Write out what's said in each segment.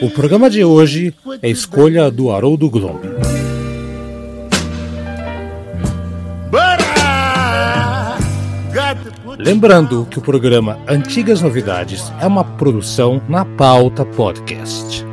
O programa de hoje é escolha do Haroldo Glomb. Lembrando que o programa Antigas Novidades é uma produção na pauta podcast.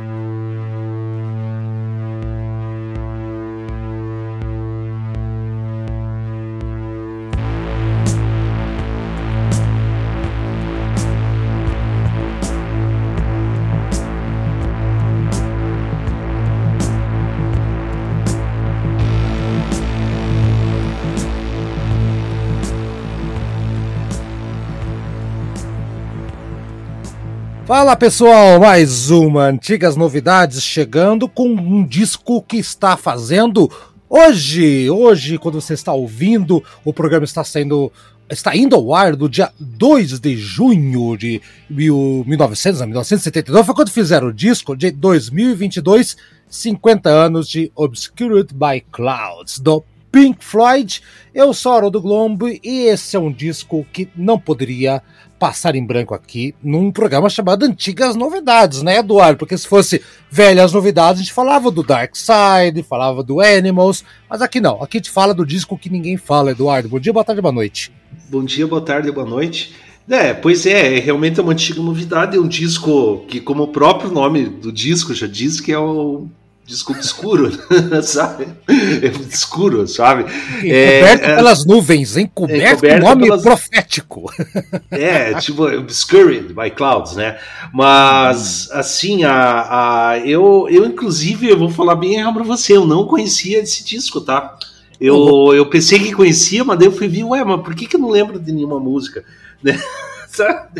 Fala pessoal, mais uma Antigas Novidades chegando com um disco que está fazendo hoje. Hoje, quando você está ouvindo, o programa está sendo. Está indo ao ar do dia 2 de junho de 1900, 1979. Foi quando fizeram o disco de 2022, 50 anos de Obscured by Clouds, do Pink Floyd. Eu sou Haroldo Glombo e esse é um disco que não poderia passar em branco aqui num programa chamado Antigas Novidades, né, Eduardo? Porque se fosse velhas novidades, a gente falava do Dark Side, falava do Animals, mas aqui não. Aqui a gente fala do disco que ninguém fala, Eduardo. Bom dia, boa tarde, boa noite. Bom dia, boa tarde, boa noite. É, pois é, é realmente é uma antiga novidade, é um disco que, como o próprio nome do disco já diz, que é o disco obscuro, sabe? É escuro, sabe? Encoberto é, pelas nuvens, encoberto, encoberto nome pelas... profético. É, tipo, obscured by clouds, né? Mas, assim, a, a, eu, eu, inclusive, eu vou falar bem para você, eu não conhecia esse disco, tá? Eu, uhum. eu pensei que conhecia, mas daí eu fui ver, ué, mas por que, que eu não lembro de nenhuma música? Né?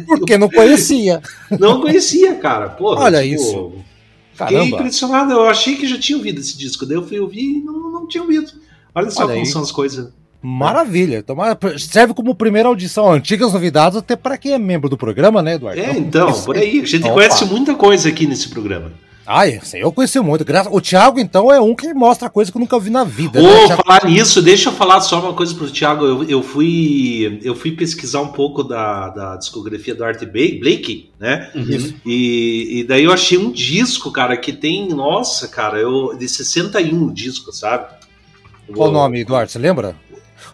Porque não conhecia. Não conhecia, cara. Porra, Olha tipo, isso. Fiquei Caramba. impressionado, eu achei que já tinha ouvido esse disco, daí eu fui ouvir e não, não tinha ouvido. Olha só Olha como aí. são as coisas. Maravilha. Então, serve como primeira audição. Antigas novidades, até para quem é membro do programa, né, Eduardo? É, então, por aí. A gente Opa. conhece muita coisa aqui nesse programa. Ai, eu conheci muito. O Thiago, então, é um que mostra coisa que eu nunca vi na vida. Vou né? Falar nisso, deixa eu falar só uma coisa pro Thiago. Eu, eu, fui, eu fui pesquisar um pouco da, da discografia do Art Blake, né? Uhum. E, e, daí eu achei um disco, cara, que tem, nossa, cara, eu, de 61 disco, sabe? Qual o nome, Eduardo? Você lembra?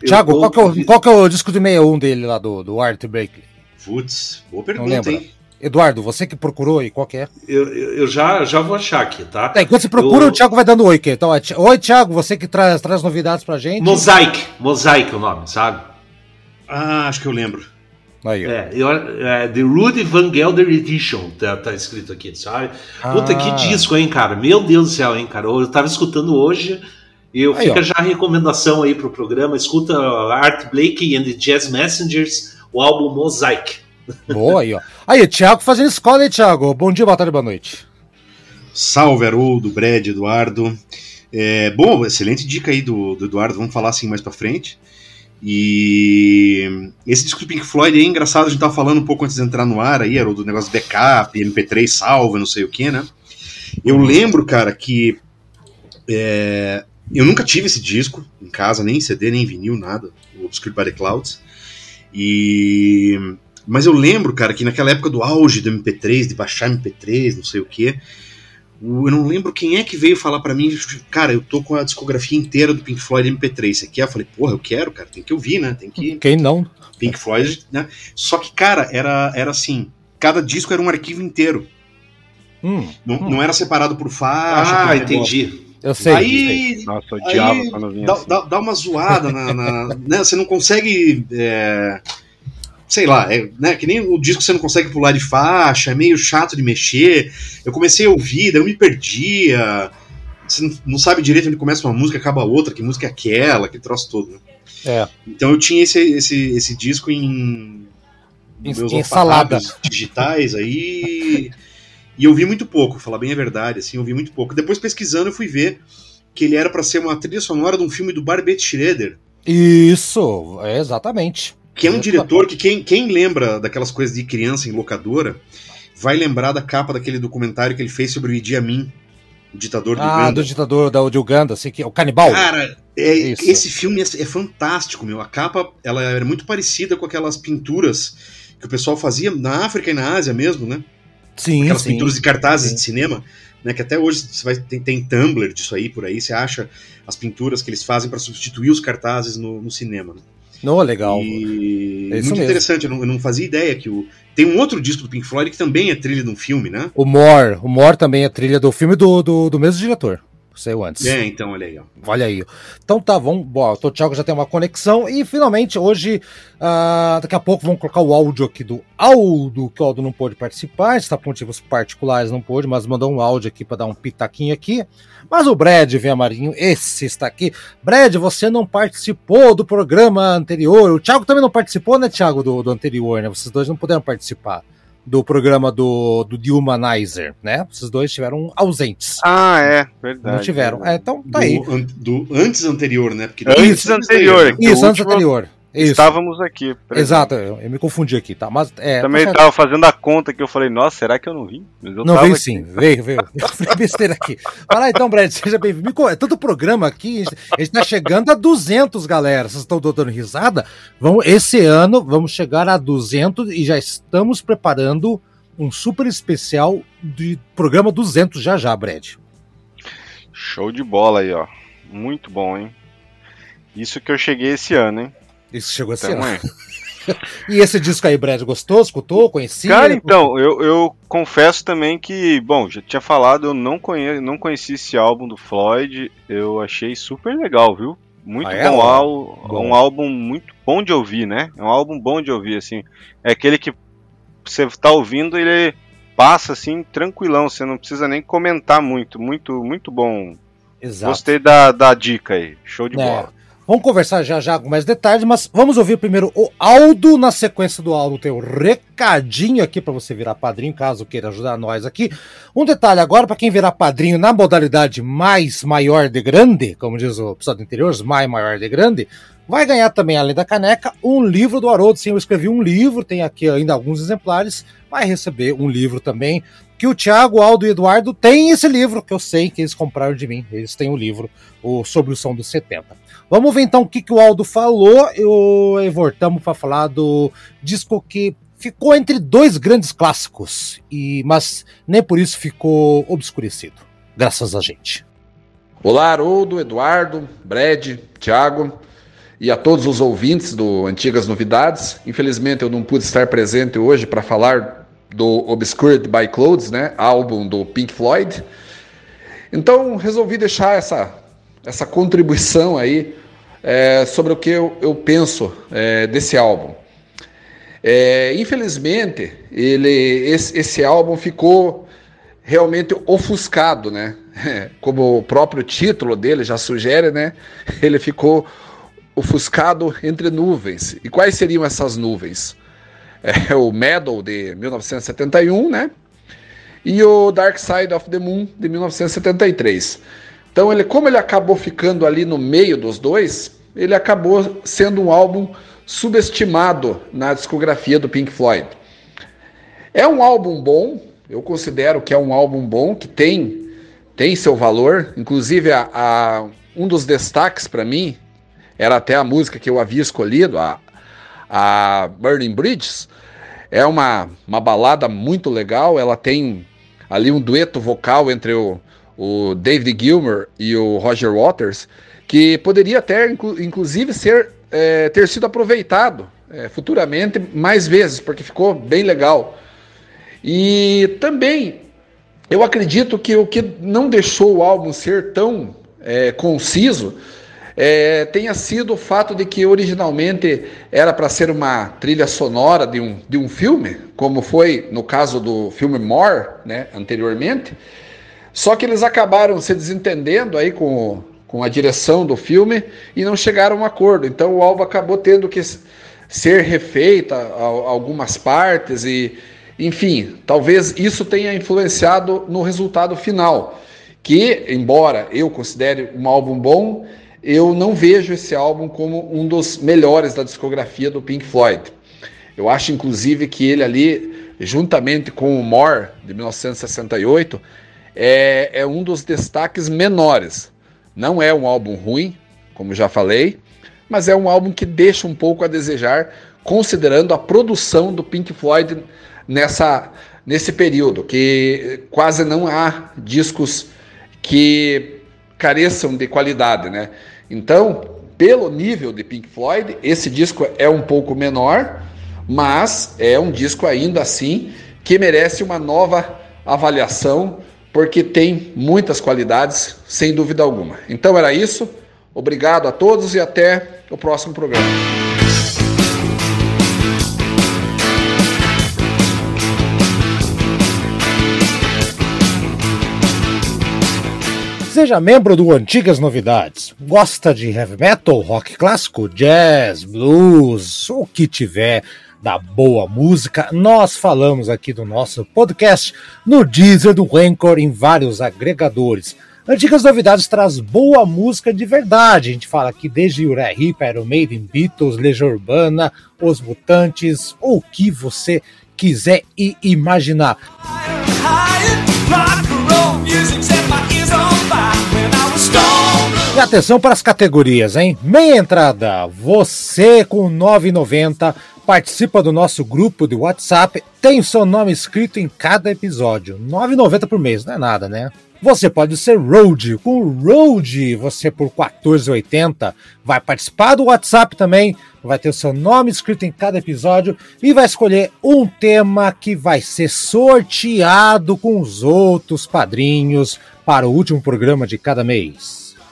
Thiago, qual, que é o, qual que é o disco de 61 dele lá do, do Art Blake? Putz, boa pergunta, hein? Eduardo, você que procurou aí, qual que é? Eu, eu já, já vou achar aqui, tá? tá enquanto você procura, eu... o Thiago vai dando oi aqui. Então, oi, Thiago, você que traz, traz novidades pra gente. Mosaic, Mosaic é o nome, sabe? Ah, acho que eu lembro. Aí, é, eu, é, The Rudy Van Gelder Edition, tá, tá escrito aqui, sabe? Ah. Puta, que disco, hein, cara? Meu Deus do céu, hein, cara? Eu tava escutando hoje, e eu aí, fica ó. já a recomendação aí pro programa, escuta Art Blakey and the Jazz Messengers, o álbum Mosaic. Boa aí, ó. Aí, Thiago fazendo escola, hein, Thiago? Bom dia, boa tarde, boa noite. Salve, Haroldo, Brad, Eduardo. É, bom, excelente dica aí do, do, Eduardo, vamos falar assim mais pra frente. E esse disco do Pink Floyd é engraçado, a gente tava falando um pouco antes de entrar no ar aí, Haroldo, do negócio de backup, MP3 salva, não sei o que, né? Eu lembro, cara, que é, eu nunca tive esse disco em casa, nem CD, nem vinil, nada, o Obscured by the Clouds. E mas eu lembro, cara, que naquela época do auge do MP3, de baixar MP3, não sei o quê, eu não lembro quem é que veio falar para mim, cara, eu tô com a discografia inteira do Pink Floyd MP3, você quer? Eu falei, porra, eu quero, cara, tem que ouvir, né? Tem que. Quem não? Pink Floyd, né? Só que, cara, era, era assim, cada disco era um arquivo inteiro. Hum, não, hum. não era separado por faixa. Ah, entendi. Eu sei. Aí, sei. Nossa, aí quando vinha dá, assim. dá, dá, uma zoada na. na né? Você não consegue. É sei lá, é, né, que nem o disco você não consegue pular de faixa, é meio chato de mexer. Eu comecei a ouvir, daí eu me perdia. Você não sabe direito onde começa uma música, acaba outra, que música é aquela, aquele troço todo. Né? É. Então eu tinha esse, esse, esse disco em, em meus em salada digitais aí. E eu vi muito pouco, falar bem a verdade, assim, eu vi muito pouco. Depois pesquisando eu fui ver que ele era para ser uma trilha sonora de um filme do Barbet Schroeder. Isso, é exatamente. Que é um diretor que quem, quem lembra daquelas coisas de criança em locadora vai lembrar da capa daquele documentário que ele fez sobre o Idi Amin, o ditador do ah, Uganda. Ah, do ditador da, de Uganda, assim, que é o canibal. Cara, é, esse filme é, é, fantástico, meu. A capa ela era muito parecida com aquelas pinturas que o pessoal fazia na África e na Ásia mesmo, né? Sim. Aquelas sim, pinturas de cartazes sim. de cinema, né? Que até hoje você vai tem, tem Tumblr disso aí por aí, você acha as pinturas que eles fazem para substituir os cartazes no, no cinema. Né? Não, legal. E é muito mesmo. interessante, eu não, eu não, fazia ideia que o. Tem um outro disco do Pink Floyd que também é trilha de um filme, né? O More. O More também é trilha do filme do, do, do mesmo diretor. Saiu antes. É, então, olha aí. Ó. Olha aí. Então tá, vamos. Bom, o Thiago já tem uma conexão. E finalmente, hoje, uh, daqui a pouco, vamos colocar o áudio aqui do Aldo, que o Aldo não pôde participar, está por motivos particulares, não pôde, mas mandou um áudio aqui para dar um pitaquinho aqui. Mas o Brad Vem Marinho, esse está aqui. Brad, você não participou do programa anterior. O Thiago também não participou, né, Thiago, do, do anterior, né? Vocês dois não puderam participar do programa do, do The Humanizer, né? Esses dois estiveram ausentes. Ah, é, verdade. Não tiveram. É, então tá do, aí. do antes anterior, né? Porque antes anterior. Isso, antes anterior. Isso. Estávamos aqui. Exato, eu, eu, me confundi aqui, tá? Mas, é, Também estava tá fazendo a conta que eu falei, nossa, será que eu não vim? não, veio sim, veio, veio. Eu falei besteira aqui. Fala então, Brad, seja bem-vindo. É tanto programa aqui, a gente está chegando a 200, galera. Vocês estão dando risada? Vamos, esse ano vamos chegar a 200 e já estamos preparando um super especial de programa 200 já já, Brad. Show de bola aí, ó. Muito bom, hein? Isso que eu cheguei esse ano, hein? Isso chegou assim. e esse disco aí, Brad, gostou? Escutou? Conhecia? Cara, então, eu, eu confesso também que, bom, já tinha falado, eu não, conhe não conheci esse álbum do Floyd, eu achei super legal, viu? Muito ah, é? bom, é? bom, um álbum muito bom de ouvir, né? É um álbum bom de ouvir, assim. É aquele que você tá ouvindo, ele passa assim, tranquilão, você não precisa nem comentar muito, muito, muito bom. Exato. Gostei da, da dica aí, show de é. bola. Vamos conversar já já com mais detalhes, mas vamos ouvir primeiro o Aldo. Na sequência do Aldo tem um recadinho aqui para você virar padrinho, caso queira ajudar nós aqui. Um detalhe agora para quem virar padrinho na modalidade mais maior de grande, como diz o episódio anterior, mais maior de grande, vai ganhar também, além da caneca, um livro do Haroldo. Sim, eu escrevi um livro, tem aqui ainda alguns exemplares, vai receber um livro também que o Thiago, Aldo e Eduardo têm esse livro, que eu sei que eles compraram de mim. Eles têm o livro o, sobre o som dos 70. Vamos ver então o que, que o Aldo falou e voltamos para falar do disco que ficou entre dois grandes clássicos, e mas nem por isso ficou obscurecido, graças a gente. Olá, Haroldo, Eduardo, Brad, Thiago e a todos os ouvintes do Antigas Novidades. Infelizmente eu não pude estar presente hoje para falar do Obscured by Clothes, né, álbum do Pink Floyd. Então resolvi deixar essa, essa contribuição aí é, sobre o que eu, eu penso é, desse álbum. É, infelizmente, ele, esse, esse, álbum ficou realmente ofuscado, né? Como o próprio título dele já sugere, né? Ele ficou ofuscado entre nuvens. E quais seriam essas nuvens? é, o Medal de 1971, né? E o Dark Side of the Moon de 1973. Então, ele, como ele acabou ficando ali no meio dos dois, ele acabou sendo um álbum subestimado na discografia do Pink Floyd. É um álbum bom, eu considero que é um álbum bom, que tem, tem seu valor. Inclusive, a, a um dos destaques para mim era até a música que eu havia escolhido, a, a Burning Bridges é uma, uma balada muito legal. Ela tem ali um dueto vocal entre o, o David Gilmour e o Roger Waters, que poderia até, inclusive, ser, é, ter sido aproveitado é, futuramente mais vezes, porque ficou bem legal. E também eu acredito que o que não deixou o álbum ser tão é, conciso é, tenha sido o fato de que originalmente era para ser uma trilha sonora de um, de um filme, como foi no caso do filme More, né, anteriormente, só que eles acabaram se desentendendo aí com, com a direção do filme e não chegaram a um acordo. Então o álbum acabou tendo que ser refeito a, a algumas partes e, Enfim, talvez isso tenha influenciado no resultado final, que, embora eu considere um álbum bom, eu não vejo esse álbum como um dos melhores da discografia do Pink Floyd. Eu acho, inclusive, que ele ali, juntamente com o More, de 1968, é, é um dos destaques menores. Não é um álbum ruim, como já falei, mas é um álbum que deixa um pouco a desejar, considerando a produção do Pink Floyd nessa, nesse período, que quase não há discos que careçam de qualidade, né? Então, pelo nível de Pink Floyd, esse disco é um pouco menor, mas é um disco ainda assim que merece uma nova avaliação, porque tem muitas qualidades, sem dúvida alguma. Então era isso. Obrigado a todos e até o próximo programa. Seja membro do Antigas Novidades. Gosta de heavy metal, rock clássico, jazz, blues, o que tiver da boa música, nós falamos aqui do nosso podcast no Deezer do Rancor em vários agregadores. Antigas Novidades traz boa música de verdade. A gente fala aqui desde Uriah Heep, Iron Maiden, Beatles, Legião Urbana, Os Mutantes, ou o que você quiser e imaginar. E atenção para as categorias, hein? Meia entrada, você com 9,90 participa do nosso grupo de WhatsApp, tem o seu nome escrito em cada episódio. 9,90 por mês, não é nada, né? Você pode ser Road. Com o Road, você por 14,80 vai participar do WhatsApp também, vai ter o seu nome escrito em cada episódio e vai escolher um tema que vai ser sorteado com os outros padrinhos para o último programa de cada mês.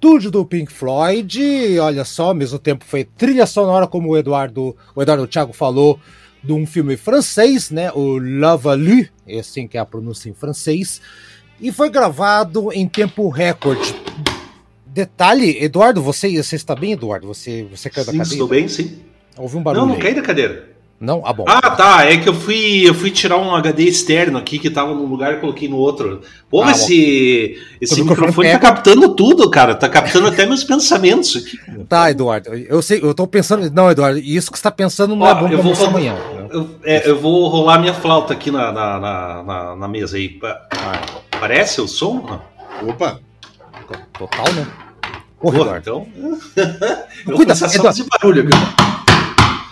estúdio do Pink Floyd. Olha só, ao mesmo tempo foi trilha sonora, como o Eduardo, o Eduardo Thiago falou, de um filme francês, né? O Lavalu, é assim que é a pronúncia em francês. E foi gravado em tempo recorde. Detalhe, Eduardo, você, você está bem, Eduardo? Você, você caiu sim, da cadeira? Estou bem, sim. Houve um barulho. Não, não caí da cadeira. Não? Ah, bom. Ah, tá. É que eu fui, eu fui tirar um HD externo aqui que tava num lugar e coloquei no outro. Pô, ah, esse, esse microfone tá captando tudo, cara. Tá captando até meus pensamentos aqui. Tá, Eduardo. Eu sei, eu tô pensando. Não, Eduardo, isso que você tá pensando não Ó, é bom eu vou, amanhã. Eu, é, eu vou rolar minha flauta aqui na, na, na, na mesa aí. Parece o som? Opa! Total, né? Porra, Pô, Eduardo. Então. eu Cuida, vou Eduardo. esse barulho aqui.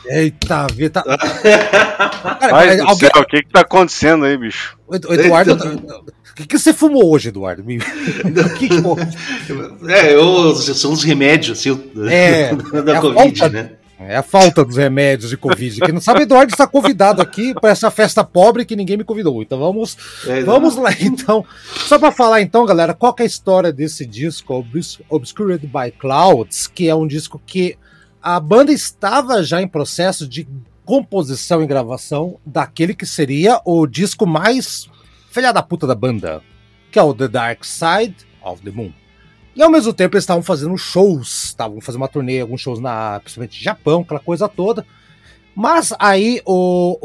Eita, vida. Tá... Cara, do alguém... céu, o que que tá acontecendo aí, bicho? O Eduardo. O que, que você fumou hoje, Eduardo? que que... É, eu, são os remédios assim, é, da é Covid, falta, né? É a falta dos remédios de Covid. Quem não sabe, Eduardo está convidado aqui para essa festa pobre que ninguém me convidou. Então vamos, é, vamos lá. Então, só para falar então, galera, qual é a história desse disco Obscured by Clouds, que é um disco que a banda estava já em processo de composição e gravação daquele que seria o disco mais filha da puta da banda, que é o The Dark Side of the Moon. E ao mesmo tempo eles estavam fazendo shows, estavam fazendo uma turnê, alguns shows na, principalmente Japão, aquela coisa toda. Mas aí o,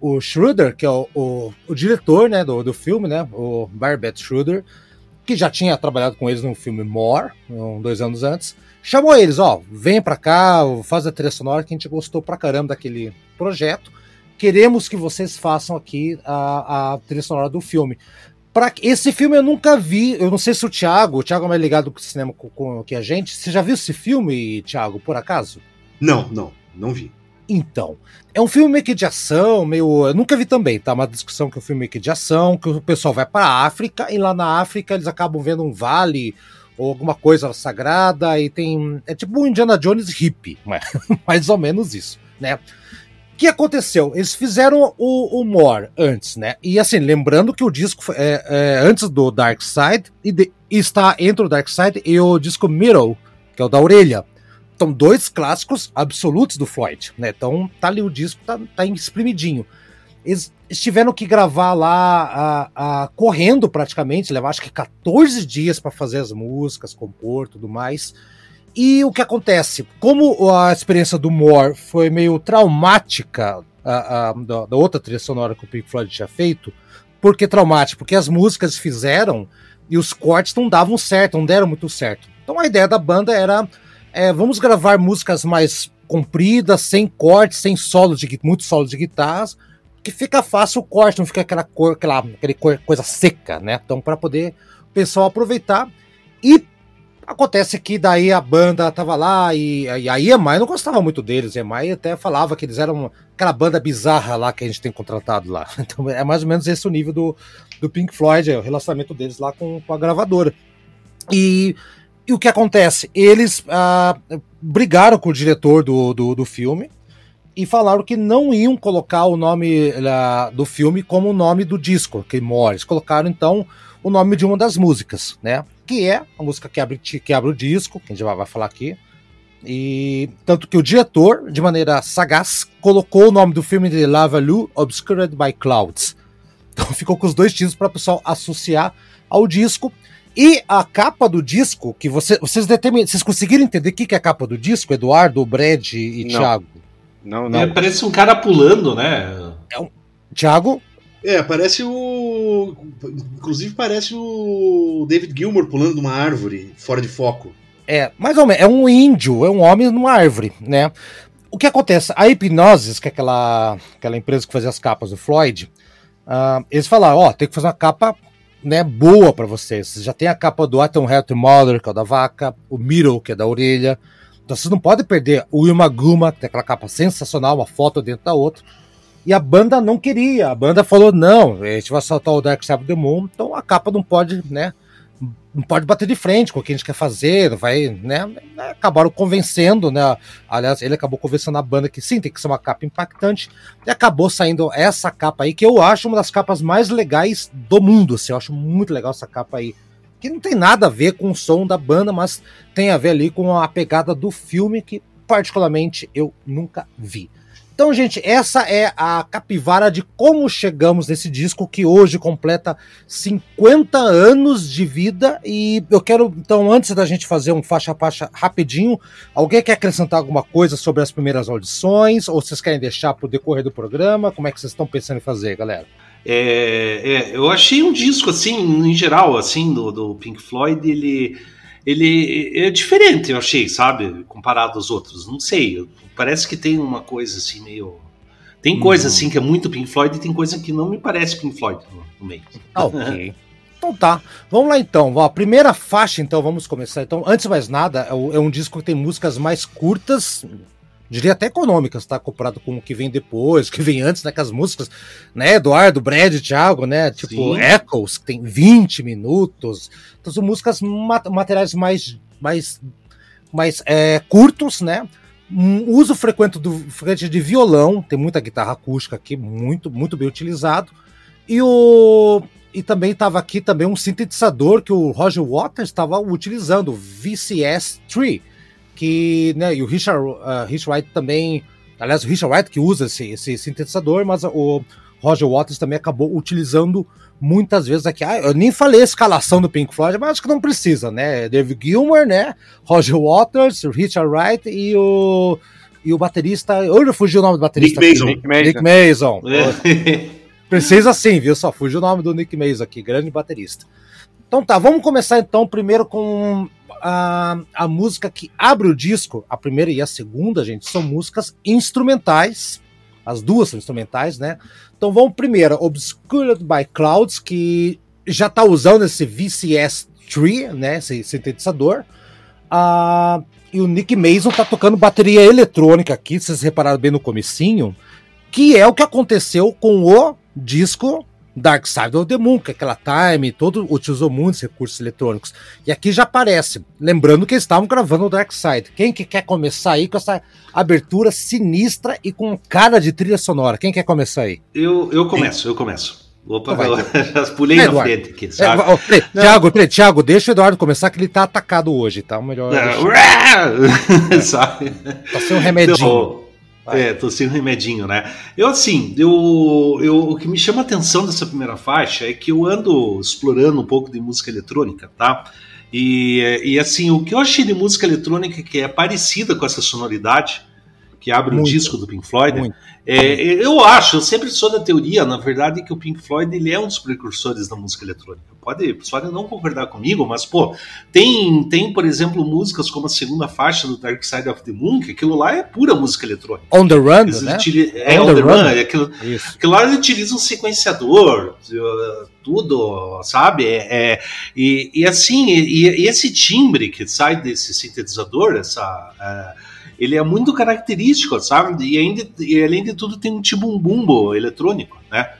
o, o Schroeder, que é o, o, o diretor né, do, do filme, né, o Barbet Schroeder, que já tinha trabalhado com eles no filme More, um, dois anos antes, chamou eles, ó, vem pra cá, faz a trilha sonora que a gente gostou pra caramba daquele projeto. Queremos que vocês façam aqui a, a trilha sonora do filme. Pra, esse filme eu nunca vi, eu não sei se o Thiago, o Thiago é mais ligado com o cinema com, com, que a gente. Você já viu esse filme, Thiago, por acaso? Não, não, não vi. Então, é um filme meio que de ação, meio. Eu nunca vi também, tá? Uma discussão que é um filme meio que de ação, que o pessoal vai para a África e lá na África eles acabam vendo um vale ou alguma coisa sagrada e tem. É tipo um Indiana Jones hippie, mais ou menos isso, né? O que aconteceu? Eles fizeram o, o More antes, né? E assim, lembrando que o disco é, é antes do Dark Side e, de, está entre o Dark Side e o disco Middle, que é o da orelha. Então, dois clássicos absolutos do Floyd, né? Então, tá ali o disco, tá, tá espremidinho. Eles, eles tiveram que gravar lá a, a, correndo praticamente, levar acho que 14 dias para fazer as músicas, compor tudo mais. E o que acontece? Como a experiência do Moore foi meio traumática a, a, da, outra trilha sonora que o Pink Floyd tinha feito, por que traumática? Porque as músicas fizeram e os cortes não davam certo, não deram muito certo. Então a ideia da banda era é, vamos gravar músicas mais compridas, sem cortes, sem solo de muito solo de guitarras, que fica fácil o corte, não fica aquela cor, aquela, aquela cor, coisa seca, né? Então para poder o pessoal aproveitar e Acontece que daí a banda tava lá e, e a EMI não gostava muito deles. A EMI até falava que eles eram aquela banda bizarra lá que a gente tem contratado lá. Então é mais ou menos esse o nível do, do Pink Floyd, é o relacionamento deles lá com, com a gravadora. E, e, o que acontece? Eles ah, brigaram com o diretor do, do, do, filme e falaram que não iam colocar o nome ah, do filme como o nome do disco, que Morris. Colocaram então o nome de uma das músicas, né? que é a música que abre, que abre o disco, que a gente vai falar aqui. E tanto que o diretor, de maneira sagaz, colocou o nome do filme de Lava Lu Obscured by Clouds. Então ficou com os dois títulos para o pessoal associar ao disco. E a capa do disco, que você, vocês determinam, vocês conseguiram entender o que, é a capa do disco, Eduardo, Brad e não. Thiago? Não, não. É, parece um cara pulando, né? É um... Thiago? É, parece o. Inclusive parece o David Gilmour pulando de uma árvore fora de foco. É, mais ou menos. É um índio, é um homem numa árvore, né? O que acontece? A Hipnosis, que é aquela, aquela empresa que fazia as capas do Floyd, uh, eles falaram: ó, oh, tem que fazer uma capa né, boa para vocês. Vocês já tem a capa do Atom Health Mother, que é o da vaca, o Middle, que é da orelha. Então vocês não podem perder o Yumaguma, que tem aquela capa sensacional, uma foto dentro da outra. E a banda não queria. A banda falou: não, a gente vai soltar o Dark Side of the Moon, então a capa não pode, né? Não pode bater de frente com o que a gente quer fazer, vai, né? Acabaram convencendo, né? Aliás, ele acabou convencendo a banda que sim, tem que ser uma capa impactante. E acabou saindo essa capa aí, que eu acho uma das capas mais legais do mundo. Assim, eu acho muito legal essa capa aí. Que não tem nada a ver com o som da banda, mas tem a ver ali com a pegada do filme que, particularmente, eu nunca vi. Então, gente, essa é a capivara de como chegamos nesse disco que hoje completa 50 anos de vida. E eu quero, então, antes da gente fazer um faixa a faixa rapidinho, alguém quer acrescentar alguma coisa sobre as primeiras audições? Ou vocês querem deixar para o decorrer do programa? Como é que vocês estão pensando em fazer, galera? É, é, eu achei um disco, assim, em geral, assim, do, do Pink Floyd, ele ele é diferente, eu achei, sabe? Comparado aos outros. Não sei, parece que tem uma coisa assim meio. Tem coisa uhum. assim que é muito Pink Floyd e tem coisa que não me parece Pink Floyd no, meio. Ah, ok. então tá, vamos lá então. A primeira faixa, então, vamos começar. Então, antes de mais nada, é, é um disco que tem músicas mais curtas, diria até econômicas, tá? Comparado com o que vem depois, o que vem antes, né? Com as músicas, né? Eduardo, Brad, Thiago, né? Tipo, Sim. Echoes, que tem 20 minutos. Então são músicas, materiais mais, mais, mais é, curtos, né? Um uso frequente, do, frequente de violão, tem muita guitarra acústica aqui, muito, muito bem utilizado. E o e também estava aqui também um sintetizador que o Roger Waters estava utilizando, o VCS-3, que, né, e o Richard, uh, Richard Wright também, aliás, o Richard Wright que usa esse, esse sintetizador, mas o Roger Waters também acabou utilizando muitas vezes aqui. Ah, eu nem falei a escalação do Pink Floyd, mas acho que não precisa, né? David Gilmour, né? Roger Waters, Richard Wright e o e o baterista, eu já fugi o nome do baterista. Nick Mason. Nick Mason. Nick Mason. É. Precisa sim, viu? Só fugiu o nome do Nick Mason aqui, grande baterista. Então tá, vamos começar então primeiro com a, a música que abre o disco, a primeira e a segunda, gente, são músicas instrumentais. As duas são instrumentais, né? Então vamos primeiro, Obscured by Clouds, que já está usando esse VCS 3, né? Esse sintetizador. Uh, E o Nick Mason tá tocando bateria eletrônica aqui, vocês repararam bem no comecinho, que é o que aconteceu com o disco Dark Side of the Moon, que é aquela time, todo utilizou muitos recursos eletrônicos. E aqui já aparece, lembrando que eles estavam gravando o Dark Side. Quem que quer começar aí com essa abertura sinistra e com cara de trilha sonora? Quem quer começar aí? Eu, eu começo, eu começo. Opa, então já pulei é, na frente aqui, sabe? É, Tiago, Tiago, deixa o Eduardo começar que ele tá atacado hoje, tá? O melhor. É, sabe? Tá sem um remedinho. Então, é, tô sem remedinho, né? Eu, assim, eu, eu, o que me chama a atenção dessa primeira faixa é que eu ando explorando um pouco de música eletrônica, tá? E, e assim, o que eu achei de música eletrônica que é parecida com essa sonoridade, que abre muito, o disco do Pink Floyd, é, eu acho, eu sempre sou da teoria, na verdade, que o Pink Floyd ele é um dos precursores da música eletrônica. Pode, pode não concordar comigo, mas, pô, tem, tem, por exemplo, músicas como a segunda faixa do Dark Side of the Moon, que aquilo lá é pura música eletrônica. On the Run, né? É, On, on the, the, Run, run. É aquilo, aquilo lá ele utiliza um sequenciador, tudo, sabe? É, é e, e assim, e, e, esse timbre que sai desse sintetizador, essa... Ele é muito característico, sabe? E, ainda, e além de tudo tem um tibumbumbo eletrônico, né?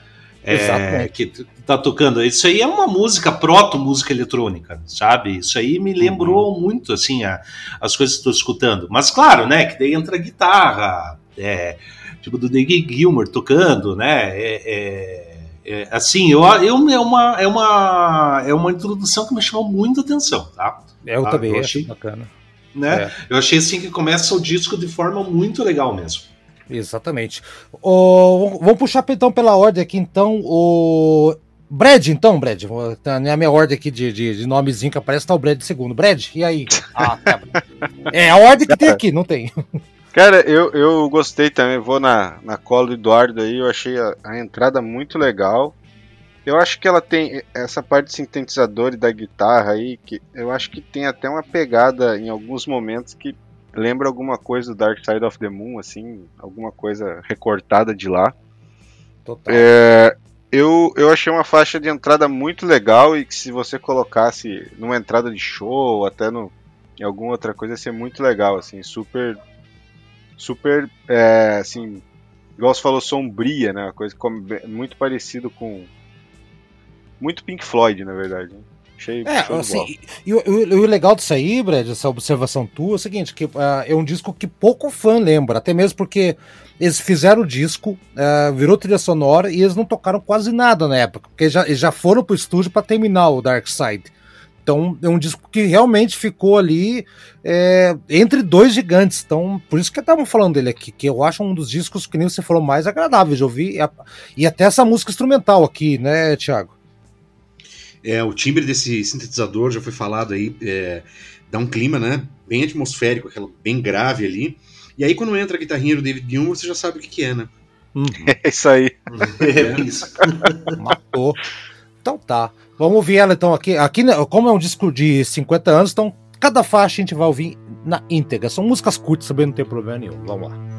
É, que tá tocando. Isso aí é uma música, proto-música eletrônica, sabe? Isso aí me lembrou uhum. muito, assim, a, as coisas que estou escutando. Mas claro, né, que daí entra a guitarra, é, tipo do David Gilmour tocando, né? É, é, é, assim, eu, eu, é, uma, é, uma, é uma introdução que me chamou muito a atenção, tá? Eu tá? também eu achei bacana né? É. Eu achei assim que começa o disco de forma muito legal mesmo. Exatamente. O, vamos puxar então pela ordem aqui, então. O Brad, então, Brad. Tá na minha ordem aqui de, de, de nomezinho que aparece, tá o Brad segundo. Brad, e aí? Ah, tá. é a ordem que tem aqui, não tem. Cara, eu, eu gostei também, vou na, na cola do Eduardo aí, eu achei a, a entrada muito legal. Eu acho que ela tem essa parte de sintetizador e da guitarra aí, que eu acho que tem até uma pegada em alguns momentos que lembra alguma coisa do Dark Side of the Moon, assim, alguma coisa recortada de lá. Total. É, eu, eu achei uma faixa de entrada muito legal e que se você colocasse numa entrada de show ou até no, em alguma outra coisa ia ser muito legal, assim, super, super, é, assim, igual você falou, sombria, né, uma coisa como, muito parecido com muito Pink Floyd, na verdade. Achei é, assim, e, o, o, legal disso aí, Brad, essa observação tua, é o seguinte, que uh, é um disco que pouco fã lembra, até mesmo porque eles fizeram o disco, uh, virou trilha sonora e eles não tocaram quase nada na época, porque já, eles já foram pro estúdio para terminar o Dark Side. Então é um disco que realmente ficou ali é, entre dois gigantes. Então, por isso que estavam falando dele aqui, que eu acho um dos discos que nem você falou mais agradáveis de ouvir. E, e até essa música instrumental aqui, né, Thiago? É, o timbre desse sintetizador já foi falado aí, é, dá um clima, né? Bem atmosférico, aquela bem grave ali. E aí quando entra a guitarrinha do David Gilmour, você já sabe o que, que é, né? Uhum. É isso aí. É isso. Matou. Então tá. Vamos ouvir ela então aqui. Aqui, né, como é um disco de 50 anos, então cada faixa a gente vai ouvir na íntegra. São músicas curtas, também não tem problema nenhum. Vamos lá.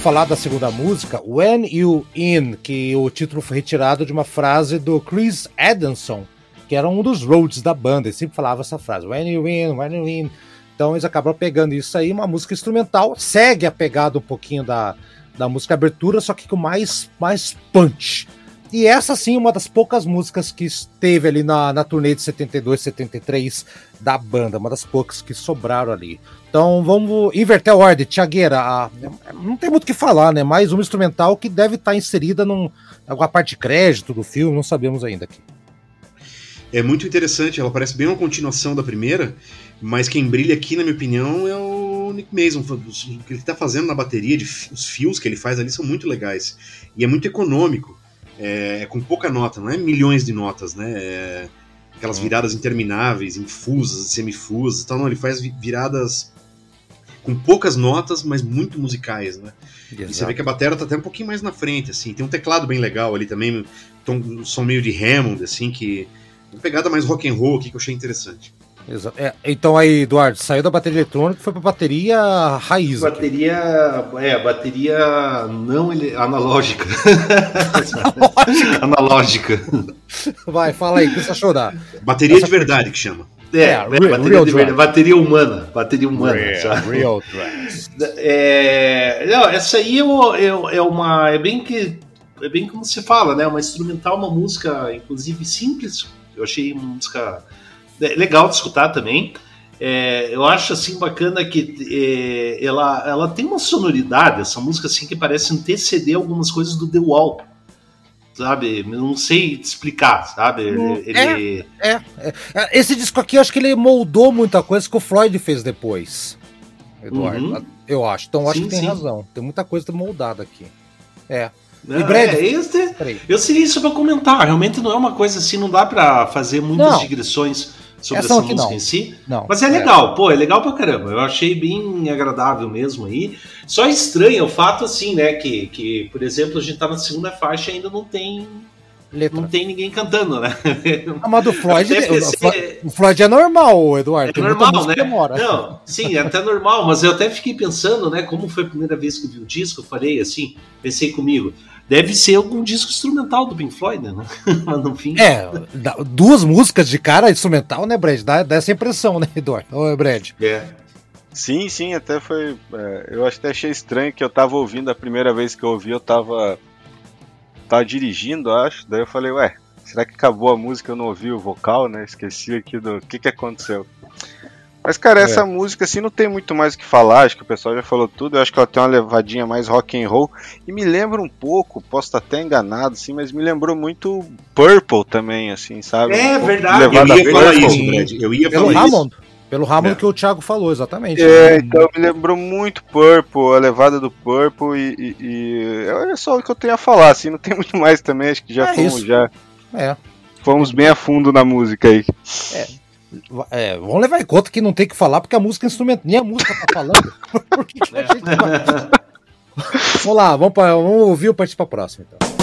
Falar da segunda música, When You In, que o título foi retirado de uma frase do Chris Adamson, que era um dos roads da banda, ele sempre falava essa frase, When You In, When You In. Então eles acabaram pegando isso aí, uma música instrumental, segue a pegada um pouquinho da, da música abertura, só que com mais, mais punch. E essa sim, uma das poucas músicas que esteve ali na, na turnê de 72, 73 da banda, uma das poucas que sobraram ali. Então vamos inverter a ordem. Tiagueira, a, não tem muito o que falar, né? Mais uma instrumental que deve estar inserida num, alguma parte de crédito do filme, não sabemos ainda aqui. É muito interessante, ela parece bem uma continuação da primeira, mas quem brilha aqui, na minha opinião, é o Nick Mason. O que ele está fazendo na bateria, de, os fios que ele faz ali são muito legais. E é muito econômico é, com pouca nota, não é milhões de notas, né? É, aquelas viradas intermináveis, infusas, semifusas e tal. Não, ele faz viradas com poucas notas, mas muito musicais, né? Exato. E você vê que a bateria tá até um pouquinho mais na frente, assim. Tem um teclado bem legal ali também, um som meio de Hammond, assim, que... Uma pegada mais rock and roll aqui que eu achei interessante. Exato. É, então aí, Eduardo, saiu da bateria eletrônica e foi para bateria raiz. Bateria, aqui. é, bateria não ele, analógica. analógica. Vai, fala aí, o que você achou da? Bateria Essa de verdade que chama. É, é, real, bateria, real de verdade, bateria humana, bateria humana. Real, real é, não, essa aí é, uma, é bem que, é bem como você fala, né? Uma instrumental, uma música, inclusive simples. Eu achei uma música é legal de escutar também. É, eu acho assim bacana que é, ela, ela tem uma sonoridade, essa música assim que parece anteceder algumas coisas do The Wall. Sabe? Não sei explicar, sabe? Ele, ele... É, é, é, Esse disco aqui, eu acho que ele moldou muita coisa que o Floyd fez depois. Eduardo, uhum. eu acho. Então eu acho sim, que tem sim. razão. Tem muita coisa moldada aqui. É. E Brad, é, esse, eu seria isso para comentar. Realmente não é uma coisa assim, não dá para fazer muitas não. digressões sobre essa, essa música não. em si. Não. Mas é, é legal, pô, é legal pra caramba. Eu achei bem agradável mesmo aí. Só estranha o fato, assim, né, que, que, por exemplo, a gente tá na segunda faixa e ainda não tem. Letra. Não tem ninguém cantando, né? Ah, mas do Floyd, o, o Floyd é normal, Eduardo. É normal, né? Demora. Não, sim, é até normal, mas eu até fiquei pensando, né? Como foi a primeira vez que eu vi o disco, eu falei assim, pensei comigo, Deve ser algum disco instrumental do Pink Floyd, né? Mas no fim. É, duas músicas de cara instrumental, né, Brad? Dá, dá essa impressão, né, Eduardo? Ô, Brad. É. Sim, sim, até foi. É, eu até achei estranho que eu tava ouvindo a primeira vez que eu ouvi, eu tava. Tava dirigindo, acho. Daí eu falei, ué, será que acabou a música? Eu não ouvi o vocal, né? Esqueci aqui do. O que que aconteceu? Mas, cara, essa é. música, assim, não tem muito mais o que falar, acho que o pessoal já falou tudo, eu acho que ela tem uma levadinha mais rock and roll, e me lembra um pouco, posso estar até enganado, assim, mas me lembrou muito Purple também, assim, sabe? É, um verdade. Eu ia falar isso, Fred, eu ia Pelo falar Hammond. isso. Pelo Hammond é. que o Thiago falou, exatamente. É, então me lembrou muito Purple, a levada do Purple e, e, e olha só o que eu tenho a falar, assim, não tem muito mais também, acho que já é fomos isso. já. É. Fomos bem a fundo na música aí. É, é, vamos levar em conta que não tem que falar porque a música é instrumento, nem a música tá falando. Por que, que a gente vai... vamos lá, vamos, pra, vamos ouvir o partir pra próxima então.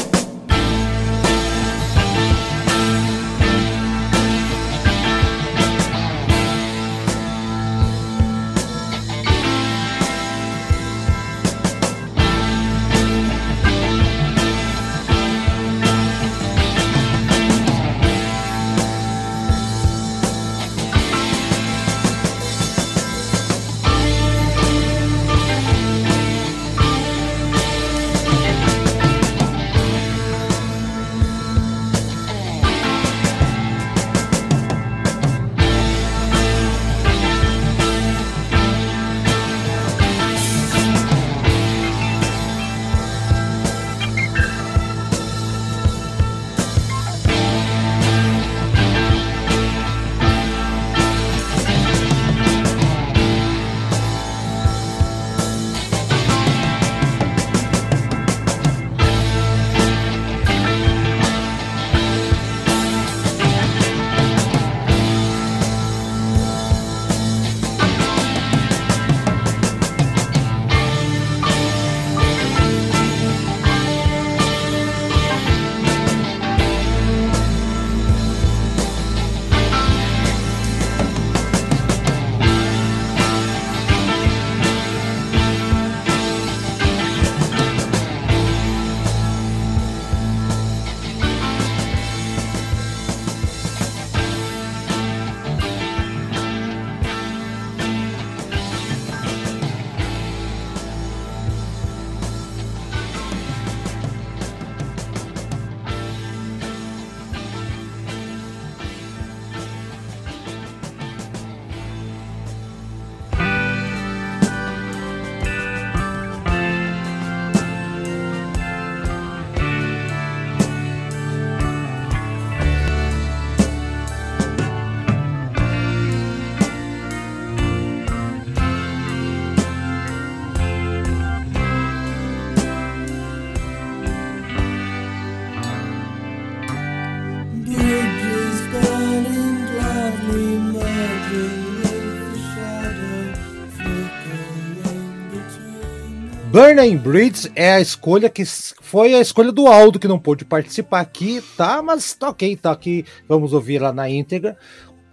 Burning Bridge é a escolha que foi a escolha do Aldo, que não pôde participar aqui, tá? Mas tá ok, tá aqui. Vamos ouvir lá na íntegra.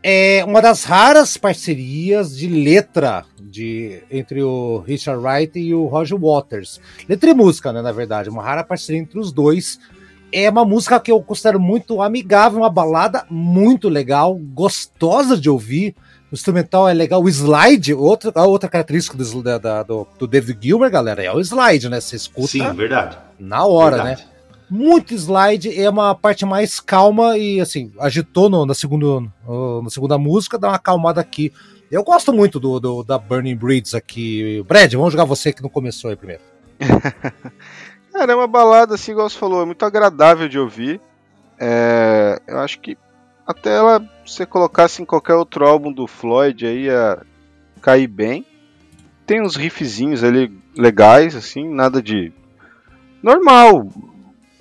É uma das raras parcerias de letra de, entre o Richard Wright e o Roger Waters. Letra e música, né? Na verdade, uma rara parceria entre os dois. É uma música que eu considero muito amigável, uma balada muito legal, gostosa de ouvir o instrumental é legal. O slide, outra, a outra característica do, da, do, do David Gilmer, galera, é o slide, né? Você escuta. Sim, verdade. Na hora, verdade. né? Muito slide, é uma parte mais calma e assim, agitou no, na, segunda, na segunda música, dá uma acalmada aqui. Eu gosto muito do, do, da Burning Bridges aqui. Brad, vamos jogar você que não começou aí primeiro. Cara, é uma balada, assim, igual você falou, é muito agradável de ouvir. É, eu acho que até ela, você colocasse em qualquer outro álbum do Floyd aí, ia cair bem. Tem uns riffzinhos ali legais, assim, nada de. Normal.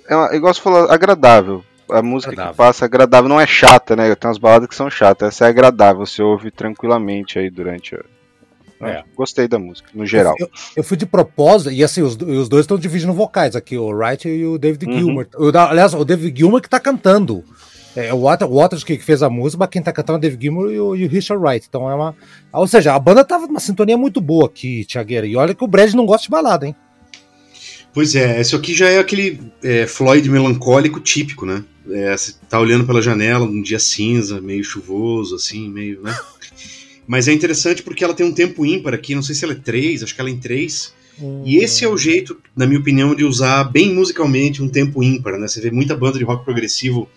É uma, igual você falou, agradável. A música agradável. que passa é agradável, não é chata, né? Tem umas baladas que são chatas. Essa é agradável, você ouve tranquilamente aí durante a. É. Gostei da música, no geral. Eu, eu, fui de propósito, e assim, os, os dois estão dividindo vocais aqui, o Wright e o David uhum. Gilmour. O, aliás, o David Gilmour que tá cantando. É, o Waters que fez a música, mas quem tá cantando é o Dave Gilmour e o, e o, Richard Wright. Então é uma. Ou seja, a banda tava numa sintonia muito boa aqui, Tiagueira. E olha que o Brad não gosta de balada, hein? Pois é, esse aqui já é aquele é, Floyd melancólico típico, né? É, você tá olhando pela janela num dia cinza, meio chuvoso, assim, meio, né? Mas é interessante porque ela tem um tempo ímpar aqui, não sei se ela é três, acho que ela é em três. Hum. E esse é o jeito, na minha opinião, de usar bem musicalmente um tempo ímpar, né? Você vê muita banda de rock progressivo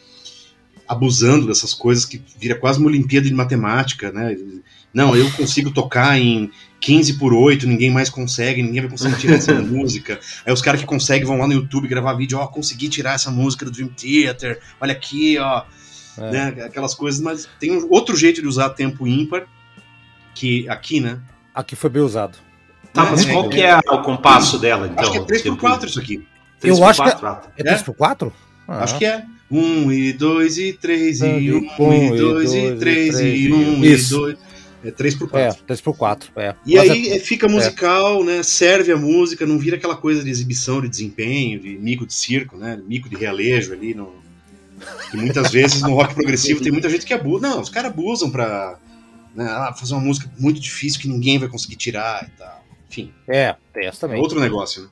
abusando dessas coisas que vira quase uma Olimpíada de matemática, né? Não, eu consigo tocar em 15 por 8, ninguém mais consegue, ninguém vai conseguir tirar essa música. Aí os caras que conseguem vão lá no YouTube gravar vídeo, ó, oh, consegui tirar essa música do Dream Theater, olha aqui, ó. É. Né? Aquelas coisas, mas tem outro jeito de usar tempo ímpar, que aqui, né? Aqui foi bem usado. Tá, mas é, qual é, que é o compasso dela, então? Acho que é 3x4 isso aqui. 3 eu acho 4, que é, é 3x4? Ah. Acho que é. Um e dois e três e um, um e dois e três e um e dois. É 3 por 4. É, 3 por 4, é. E Mas aí é, fica musical, é. né? Serve a música, não vira aquela coisa de exibição, de desempenho, de mico de circo, né? Mico de realejo ali. No... Que muitas vezes no rock progressivo tem muita gente que abusa. Não, os caras abusam pra né, ah, fazer uma música muito difícil que ninguém vai conseguir tirar e tal. Enfim. É, tem essa também. É outro negócio, né?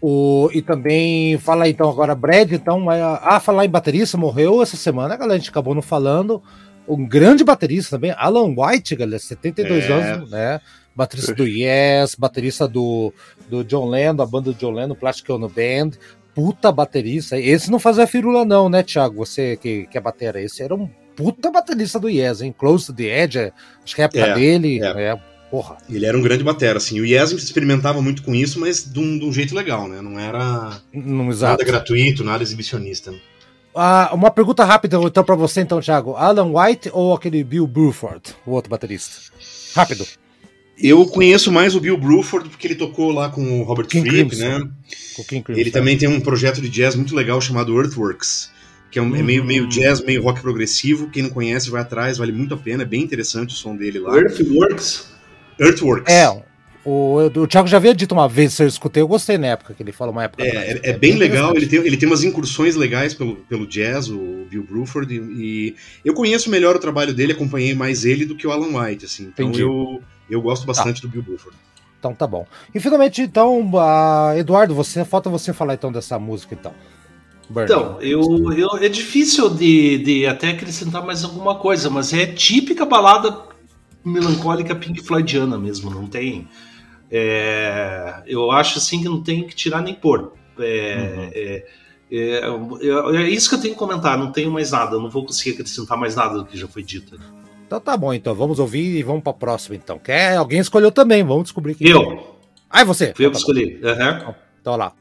O, e também fala então agora Brad, então, ah, falar em baterista, morreu essa semana, galera, a gente acabou não falando. Um grande baterista também, Alan White, galera, 72 é. anos, né? Baterista do Yes, baterista do, do John Lennon, a banda do John Lennon, Plastic Ono Band. Puta baterista. Esse não fazia firula, não, né, Thiago? Você que, que é batera. Esse era um puta baterista do Yes, hein? Close to the Edge, acho que é a época é, dele. É. é Porra. Ele era um grande batera, assim. O Yesm experimentava muito com isso, mas de um, de um jeito legal, né? Não era não, nada gratuito, nada exibicionista. Ah, uma pergunta rápida então para você, então, Thiago. Alan White ou aquele Bill Bruford, o outro baterista? Rápido. Eu conheço mais o Bill Bruford porque ele tocou lá com o Robert King Fripp, né? ele também tem um projeto de jazz muito legal chamado Earthworks, que é, um, é meio, meio hum. jazz, meio rock progressivo. Quem não conhece, vai atrás, vale muito a pena. É bem interessante o som dele lá. Earthworks? Earthworks. É, o, o Thiago já havia dito uma vez, eu escutei, eu gostei na época que ele fala uma época. É, é, é, bem, legal, ele tem, ele tem umas incursões legais pelo, pelo jazz, o Bill Bruford, e, e, eu conheço melhor o trabalho dele, acompanhei mais ele do que o Alan White, assim. Então eu, eu gosto bastante tá. do Bill Bruford. Então tá bom. E finalmente, então, uh, Eduardo, você falta você falar então dessa música, então. Burn. Então, eu, eu, é difícil de, de até acrescentar mais alguma coisa, mas é típica balada melancólica Pink Floydiana mesmo, não tem. É, eu acho assim que não tem que tirar nem pôr. É, uhum. é, é, é, é, isso que eu tenho que comentar, não tenho mais nada, não vou conseguir acrescentar mais nada do que já foi dito. Então tá bom, então vamos ouvir e vamos para a próxima então. Quer? Alguém escolheu também, vamos descobrir quem. Eu. Ah, é você? Fui eu que escolhi. Uhum. Então, então lá.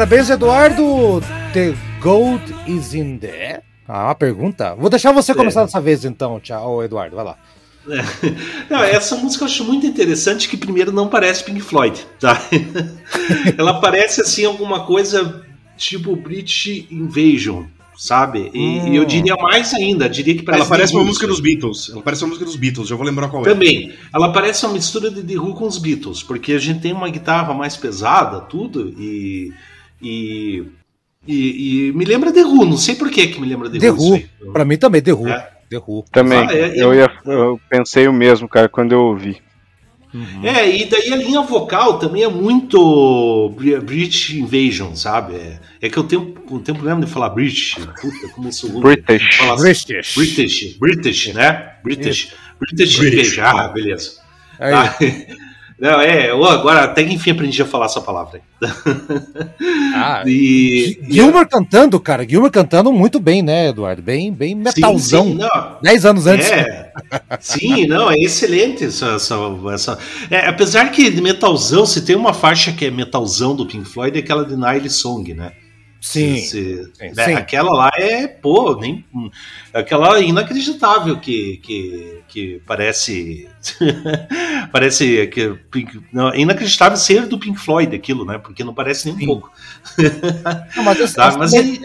Parabéns, Eduardo. The gold is in there. Ah, uma pergunta. Vou deixar você começar dessa vez, então, tchau, Eduardo. Vai lá. Não, essa música eu acho muito interessante que primeiro não parece Pink Floyd, tá? Ela parece assim alguma coisa tipo British Invasion, sabe? E, Hum. eu diria mais ainda, diria que parece Ela parece The uma música dos Beatles. Ela parece uma música dos Beatles, já vou lembrar qual é. Também. Ela parece uma mistura de The Who com os Beatles, porque a gente tem uma guitarra mais pesada, tudo, e. E, e, e me lembra The Who, não sei por que que me lembra The, The Who. Pra mim também, The Who. É. The Who. Também. Ah, é, eu, ia, eu pensei o mesmo, cara, quando eu ouvi. É, e daí a linha vocal também é muito Bri- British Invasion, sabe? É, é que eu tenho, eu tenho problema de falar British. Puta, como eu sou. British. Falar assim. British. British, British, né? British. British, British. Invasion. Ah, beleza. Aí. Ah, não, é, eu agora até que enfim aprendi a falar essa palavra. Ah, E, Gilmer cantando, cara. Gilmer cantando muito bem, né, Eduardo? Bem, bem metalzão. Sim, sim, não. Dez anos antes. É, sim, não, é excelente essa, essa, essa- é, apesar que metalzão, se tem uma faixa que é metalzão do Pink Floyd, é aquela de Nile Song, né? Sim. Né, sim. Aquela lá é, pô, nem, aquela é inacreditável que, que, que parece, parece que Pink- não, é inacreditável ser do Pink Floyd aquilo, né? Porque não parece nem um pouco. Não, mas essa, Tá, mas ele-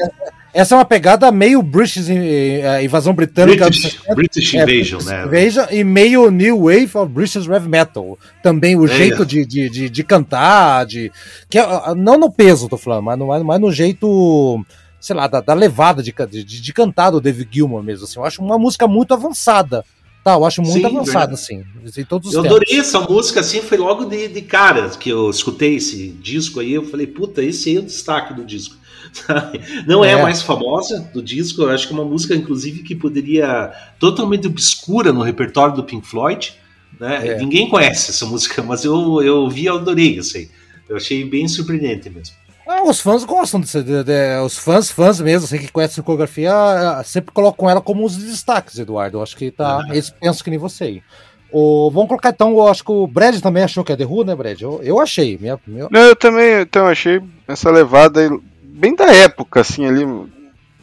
essa é uma pegada meio British eh, invasão britânica. British, 60, British é, Invasion, British né? Invasion, e meio New Wave of British Rev Metal. Também o É. jeito de, de, de, de cantar, de. Que, é, não no peso, tô falando, mas no, mas no jeito. Sei lá, da, da levada de, de, de cantar do David Gilmour mesmo. Assim. Eu acho uma música muito avançada. Tá, eu acho muito Sim, avançada, assim. Em todos os Eu tempos. adorei essa música, assim, foi logo de, de cara que eu escutei esse disco aí, eu falei, puta, esse aí é o destaque do disco. Sabe? Não é. É. a mais famosa do disco, eu acho que é uma música, inclusive, que poderia totalmente obscura no repertório do Pink Floyd. Né? É. Ninguém conhece essa música, mas eu, eu vi e adorei, assim. Eu achei bem surpreendente mesmo. Ah, os fãs gostam de, de, de, os fãs, fãs mesmo, assim, que conhecem a discografia, eh, sempre colocam ela como os destaques, Eduardo. Eu acho que tá. Ah. Eles pensam que nem você aí. O, vamos colocar então, eu acho que o Brad também achou que é The Who, né, Brad? Eu, eu achei. Minha, minha... Não, eu também então, achei essa levada bem da época, assim, ali,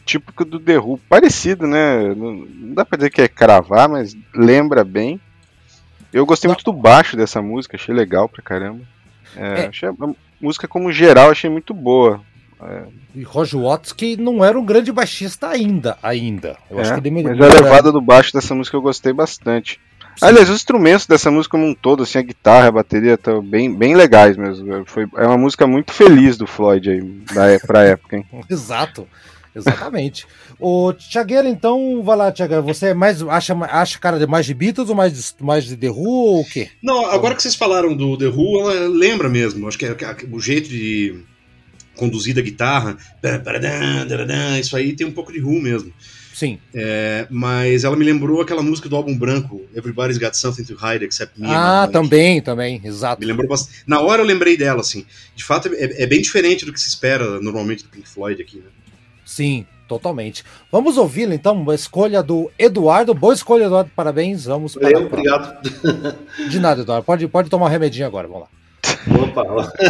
típico do The Who. Parecido, né? Não, não dá pra dizer que é cravar, mas lembra bem. Eu gostei muito do baixo dessa música, achei legal pra caramba. É, é. Achei a música como geral, achei muito boa. É. E Roger Watts, que não era um grande baixista ainda, ainda. Eu é, acho que ele Mas a levada do baixo dessa música eu gostei bastante. Sim. Aliás, os instrumentos dessa música como um todo, assim, a guitarra, a bateria, estão bem, bem legais mesmo. Foi, é uma música muito feliz do Floyd aí, da, pra época, hein? Exato. Exatamente. o Tiagueira, então, vai lá, Tiagueira, você é mais, acha, acha cara de mais de Beatles ou mais de, mais de The Who ou o quê? Não, agora que vocês falaram do The Who, ela lembra mesmo. Acho que é, o jeito de conduzir da guitarra, isso aí tem um pouco de Who mesmo. Sim. É, mas ela me lembrou aquela música do álbum branco, Everybody's Got Something to Hide Except Me. Ah, também, também, exato. Me lembrou bastante. Na hora eu lembrei dela, assim. De fato, é, é, bem diferente do que se espera normalmente do Pink Floyd aqui, né? Sim, totalmente. Vamos ouvi-la então, a escolha do Eduardo. Boa escolha, Eduardo, parabéns. Vamos para Valeu, obrigado. De nada, Eduardo. Pode, pode tomar um remedinho agora, vamos lá. Opa!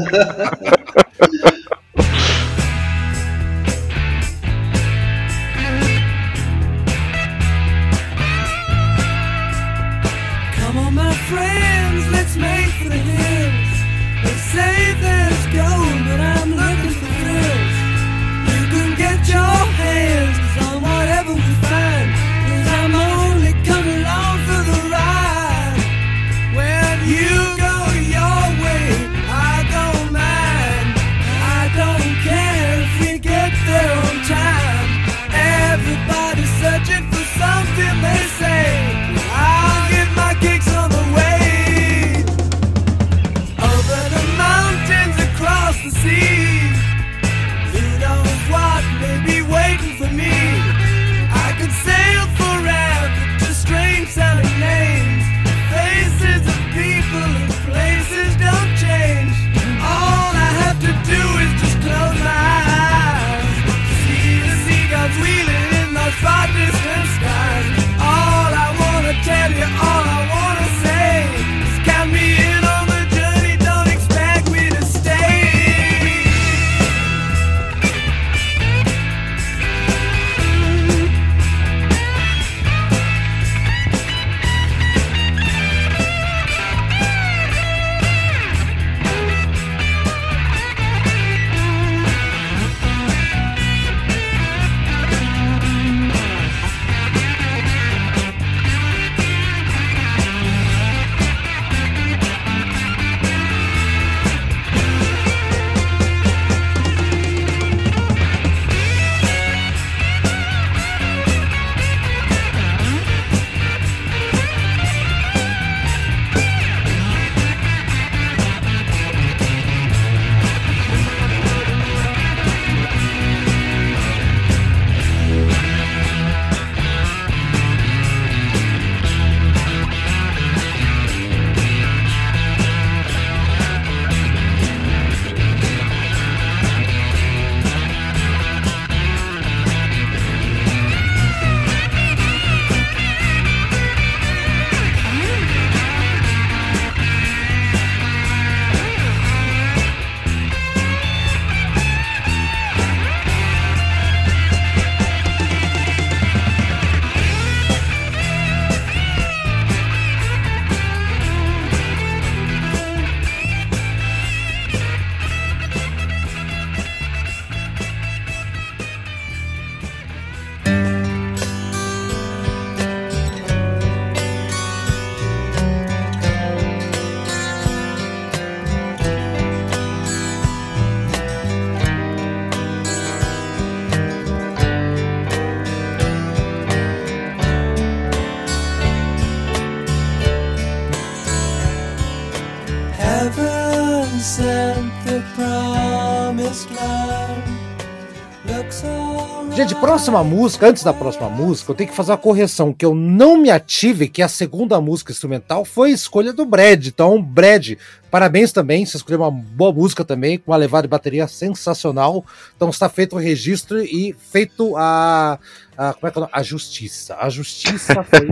próxima música, antes da próxima música, eu tenho que fazer uma correção, que eu não me ative, que a segunda música instrumental foi escolha do Brad. Então, Brad, parabéns também, você escolheu uma boa música também, com uma levada de bateria sensacional. Então está feito o registro e feito a. a como é que é o nome? A justiça. A justiça foi.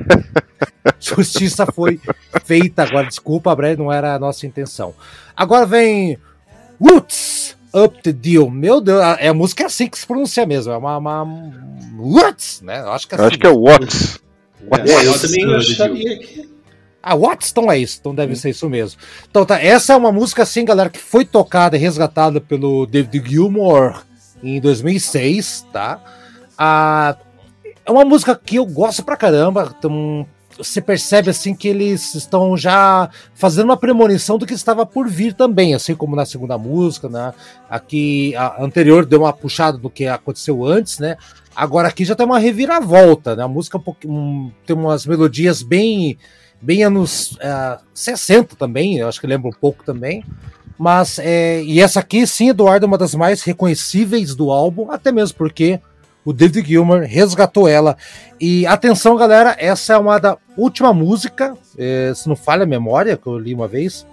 justiça foi feita agora. Desculpa, Brad, não era a nossa intenção. Agora vem Roots Up the Deal. Meu Deus, é a música é assim que se pronuncia mesmo. É uma. uma Roots, né? Eu acho que é Eu assim. acho que é Watts. É, eu também que. Ah, Watts, então é isso. Então deve ser isso mesmo. Então tá, essa é uma música assim, galera, que foi tocada e resgatada pelo David Gilmour em 2006, tá? Ah, é uma música que eu gosto pra caramba. Você percebe assim que eles estão já fazendo uma premonição do que estava por vir também, assim como na segunda música, né? Aqui a anterior deu uma puxada do que aconteceu antes, né? Agora aqui já tem uma reviravolta, né? A música pouquinho- um- tem umas melodias bem bem anos eh, 60 também, eu acho que lembra um pouco também. Mas, é, e essa aqui, sim, Eduardo, é uma das mais reconhecíveis do álbum, até mesmo porque o David Gilmour resgatou ela. E atenção, galera, essa é uma da última música, eh, se não falha a memória, que eu li uma vez,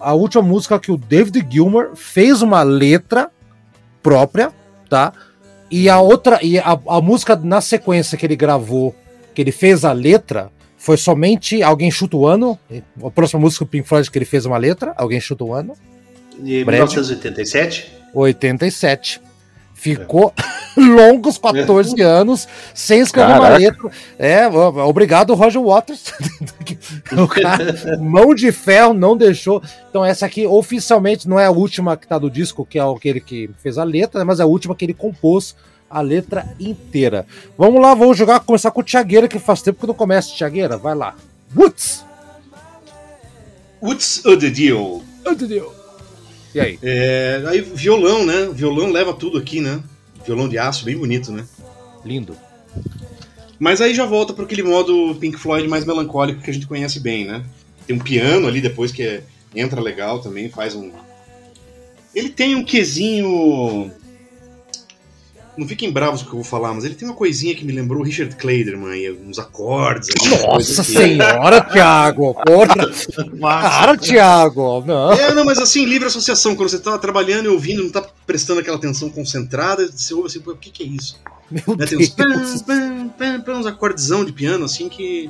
a última música que o David Gilmour fez uma letra própria, tá? E a outra, e a, a música na sequência que ele gravou, que ele fez a letra, foi somente Alguém Chuta o Ano. A próxima música do Pink Floyd que ele fez uma letra, Alguém Chuta o Ano. Em Breve. 1987? 87. Ficou longos 14 anos sem escrever uma Caraca. letra. É, obrigado, Roger Waters. o cara, mão de ferro, não deixou. Então, essa aqui oficialmente não é a última que tá do disco, que é aquele que fez a letra, mas é a última que ele compôs a letra inteira. Vamos lá, vamos jogar, começar com o Tiagueira, que faz tempo que não começa. Tiagueira, vai lá. Woods! What's the deal? E aí? É, aí violão, né? Violão leva tudo aqui, né? Violão de aço, bem bonito, né? Lindo. Mas aí já volta para aquele modo Pink Floyd mais melancólico que a gente conhece bem, né? Tem um piano ali depois que é- entra legal também, faz um. Ele tem um quesinho. Não fiquem bravos com o que eu vou falar, mas ele tem uma coisinha que me lembrou o Richard Clayderman, aí, uns acordes. Nossa que- senhora, Thiago! Porra! Cara, Thiago! Não. É, não, mas assim, livre associação, quando você tá trabalhando e ouvindo, não tá prestando aquela atenção concentrada, você ouve assim, pô, o que que é isso? Meu Né, Tem uns, Deus! pam, pam, pam, pam, uns acordezão de piano, assim, que...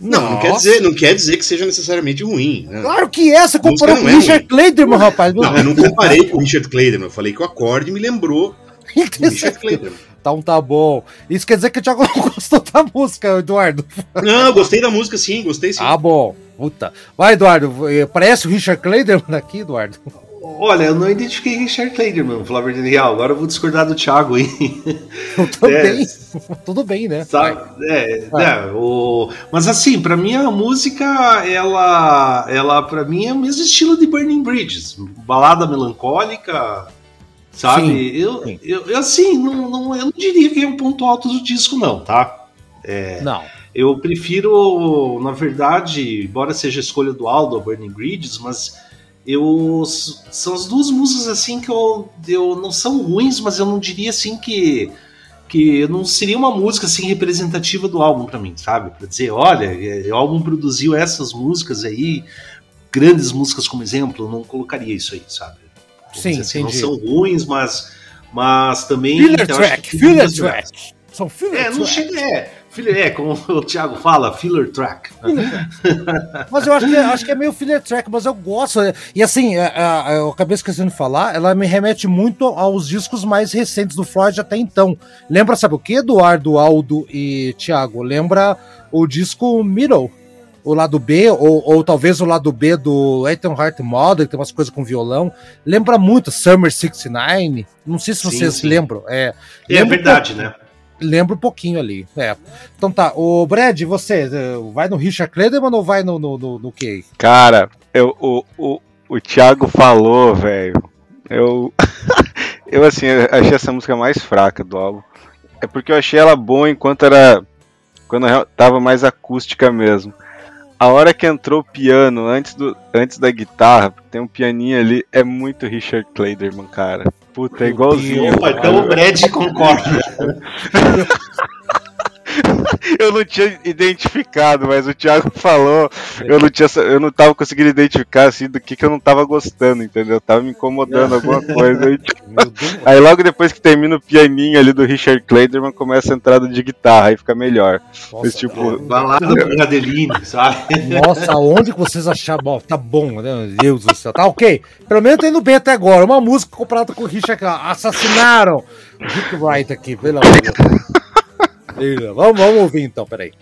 Não, não quer, dizer, não quer dizer que seja necessariamente ruim, né? Claro que é, você comparou com o é Richard Clayderman, rapaz. Não, eu não comparei com o Richard Clayderman, eu falei que o acorde me lembrou o Richard Clayderman. Então tá bom. Isso quer dizer que o Thiago não gostou da música, Eduardo. Não, eu gostei da música sim, gostei sim. Ah, bom. Puta. Vai, Eduardo. eh, Parece o Richard Clayderman aqui, Eduardo. Olha, eu não identifiquei Richard Clayderman, vou falar a verdade real. Agora eu vou discordar do Thiago aí. Também. Tudo bem, né? Sabe? É, Vai. né, o... Mas assim, pra mim a música, ela, ela para mim é o mesmo estilo de Burning Bridges, balada melancólica, sabe? Sim, eu, sim. Eu, eu, assim, não, não, eu não diria que é um ponto alto do disco, não, tá? Não. Eu prefiro, na verdade, embora seja a escolha do Aldo, Burning Bridges, mas eu são as duas músicas assim que eu, eu não são ruins, mas eu não diria assim que que não seria uma música assim representativa do álbum pra mim, sabe? Pra dizer, olha, é, o álbum produziu essas músicas aí, grandes músicas como exemplo, eu não colocaria isso aí, sabe? Sim, assim, não são ruins, mas mas também Filler track, filler track. São filler É, não track. chega, é, é, como o Thiago fala, filler track. Mas eu acho que, acho que é meio filler track, mas eu gosto. E assim, é, é, eu acabei esquecendo de falar, ela me remete muito aos discos mais recentes do Floyd até então. Lembra, sabe o que, Eduardo, Aldo e Thiago? Lembra o disco Middle? O lado B, ou, ou talvez o lado B do Ethan Heart Model, que tem umas coisas com violão. Lembra muito Summer 69. Não sei se Sim, vocês sim. lembram. É, É um verdade, né? Lembra um pouquinho ali. É. Então tá, o Brad, você eh, vai no Richard Clayderman ou vai no, no, no, no? Cara, eu, o, o, o Thiago falou, velho. Eu. eu, assim, eu achei essa música mais fraca do álbum. É porque eu achei ela boa enquanto era. Quando tava mais acústica mesmo. A hora que entrou o piano antes, do, antes da guitarra, tem um pianinho ali, é muito Richard Clayderman, cara. Puta, é igualzinho. Opa, então o Brad concorda. Eu não tinha identificado, mas o Thiago falou. Eu não, tinha, eu não tava conseguindo identificar assim do que, que eu não tava gostando, entendeu? Tava me incomodando alguma coisa. Aí, tipo, aí logo depois que termina o pianinho ali do Richard Clayderman, começa a entrada de guitarra, aí fica melhor. Nossa, Mas, tipo, Vai lá no Bradeline, sabe? Nossa, onde que vocês acharam? Bom, tá bom, né? Meu Deus do céu. Tá ok. Pelo menos tá indo bem até agora. Uma música comparada com o Richard. Assassinaram o Rick Wright aqui, pelo amor de Deus. Vamos, vamos ouvir então, peraí.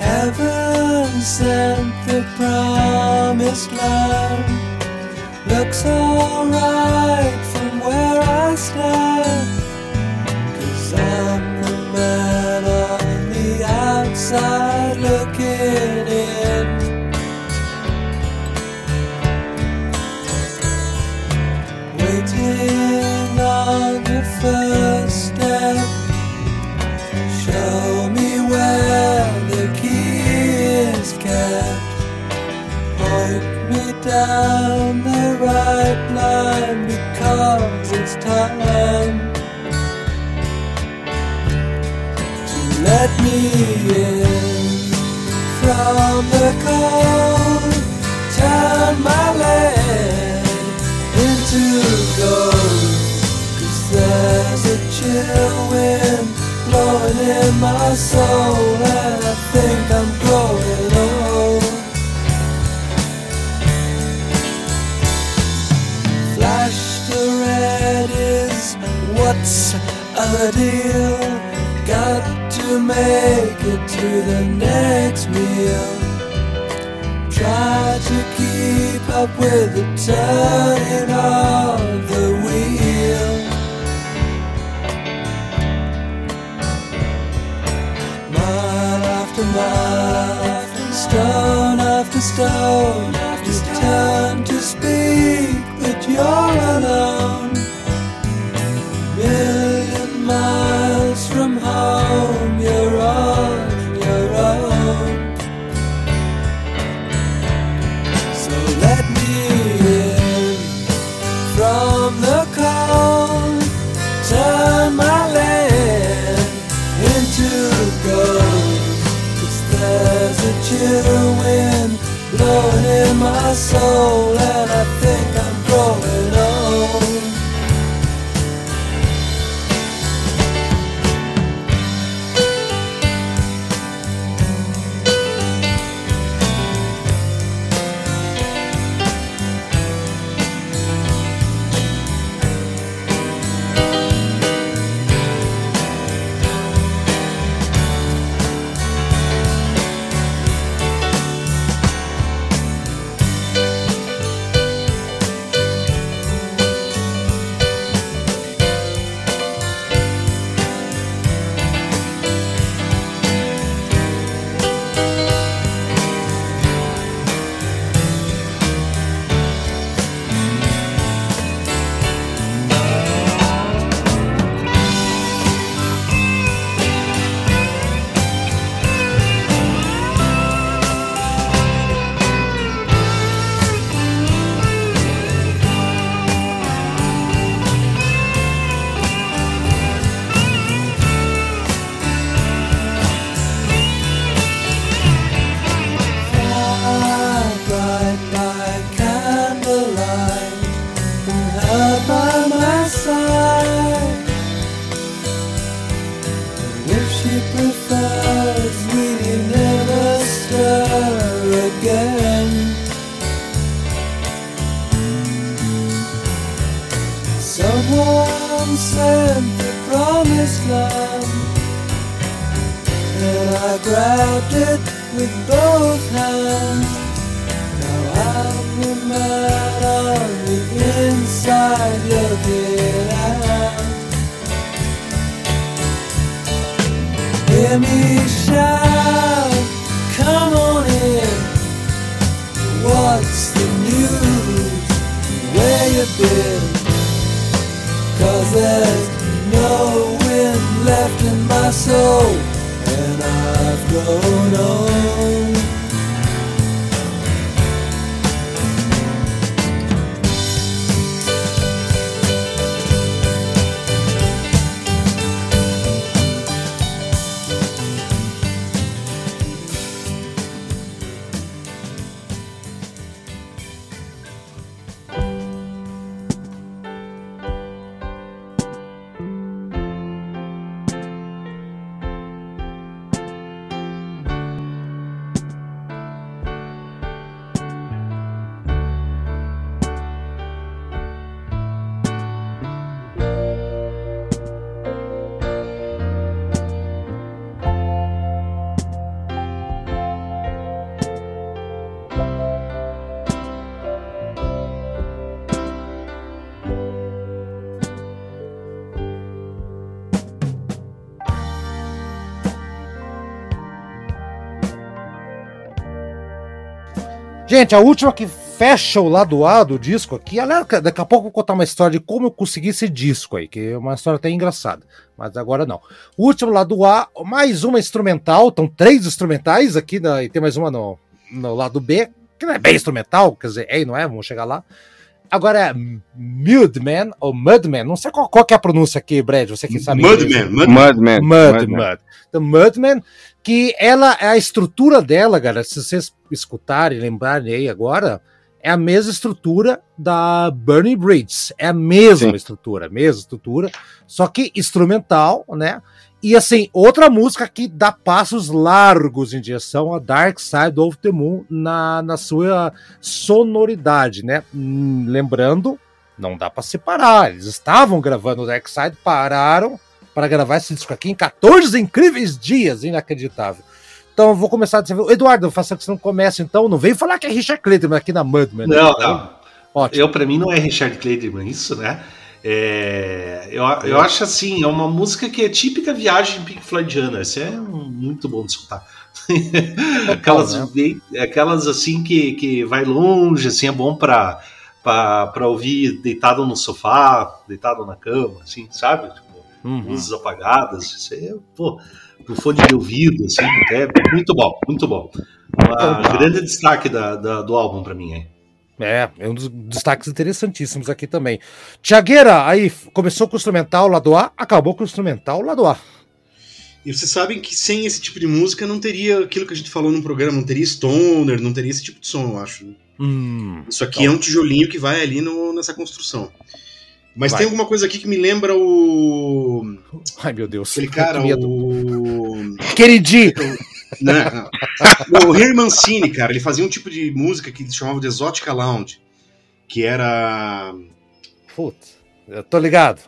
Heaven sent the promised land. Looks alright from where I stand. Cause I'm the man on the outside looking to let me in from the cold. Turn my land into gold. Cause there's a chill wind blowing in my soul, and I think I'm growing a deal? Got to make it to the next meal. Try to keep up with the turning of the wheel. Mile after mile, stone after stone, you turn to speak, but you're alone. In Gente, a última que fecha o lado A do disco aqui, aliás, daqui a pouco eu vou contar uma história de como eu consegui esse disco aí, que é uma história até engraçada, mas agora não. O último lado A, mais uma instrumental, estão três instrumentais aqui, na, e tem mais uma no, no lado B, que não é bem instrumental, quer dizer, é e não é, vamos chegar lá. Agora é Mudman, ou Mudman, não sei qual, qual que é a pronúncia aqui, Brad, você que sabe. Mudman, inglês. Mudman. Mudman. Mud, Mud. Então, Mudman, que ela, a estrutura dela, galera, se vocês escutarem, lembrarem aí agora, é a mesma estrutura da Burning Bridge. É a mesma Sim. estrutura, mesma estrutura, só que instrumental, né? E assim, outra música que dá passos largos em direção a Dark Side of the Moon na, na sua sonoridade, né? Hum, Lembrando, não dá para separar. Eles estavam gravando o Dark Side, pararam para gravar esse disco aqui em 14 incríveis dias, inacreditável. Então eu vou começar a dizer, Eduardo, eu faço que você não começa então, não vem falar que é Richard Clayton aqui na Mudman. né? Não, não. Ótimo. Eu, pra mim, não é Richard Clayderman isso, né? É, eu, eu acho assim, é uma música que é típica viagem Pink Floydiana. Isso é muito bom de escutar. aquelas, né? aquelas assim que, que vai longe, assim, é bom pra ouvir deitado no sofá, deitado na cama, assim, sabe? Uhum. luzes apagadas. Isso aí, é, pô, fone de ouvido, assim, é muito bom, muito bom. Então Um tá. grande destaque da, da- do álbum pra mim, hein? É, é um dos destaques interessantíssimos aqui também. Tiagueira, aí começou com o instrumental lado A, acabou com o instrumental lado A. E vocês sabem que sem esse tipo de música não teria aquilo que a gente falou no programa, não teria stoner, não teria esse tipo de som, eu acho. Hum, Isso aqui é um tijolinho que vai ali no- nessa construção. Mas Vai. tem alguma coisa aqui que me lembra o. ai meu Deus. Aquele cara, o. Queridi! Não, não. O Harry Mancini, cara, ele fazia um tipo de música que eles chamavam de Exotica Lounge. Que era. Putz, eu tô ligado.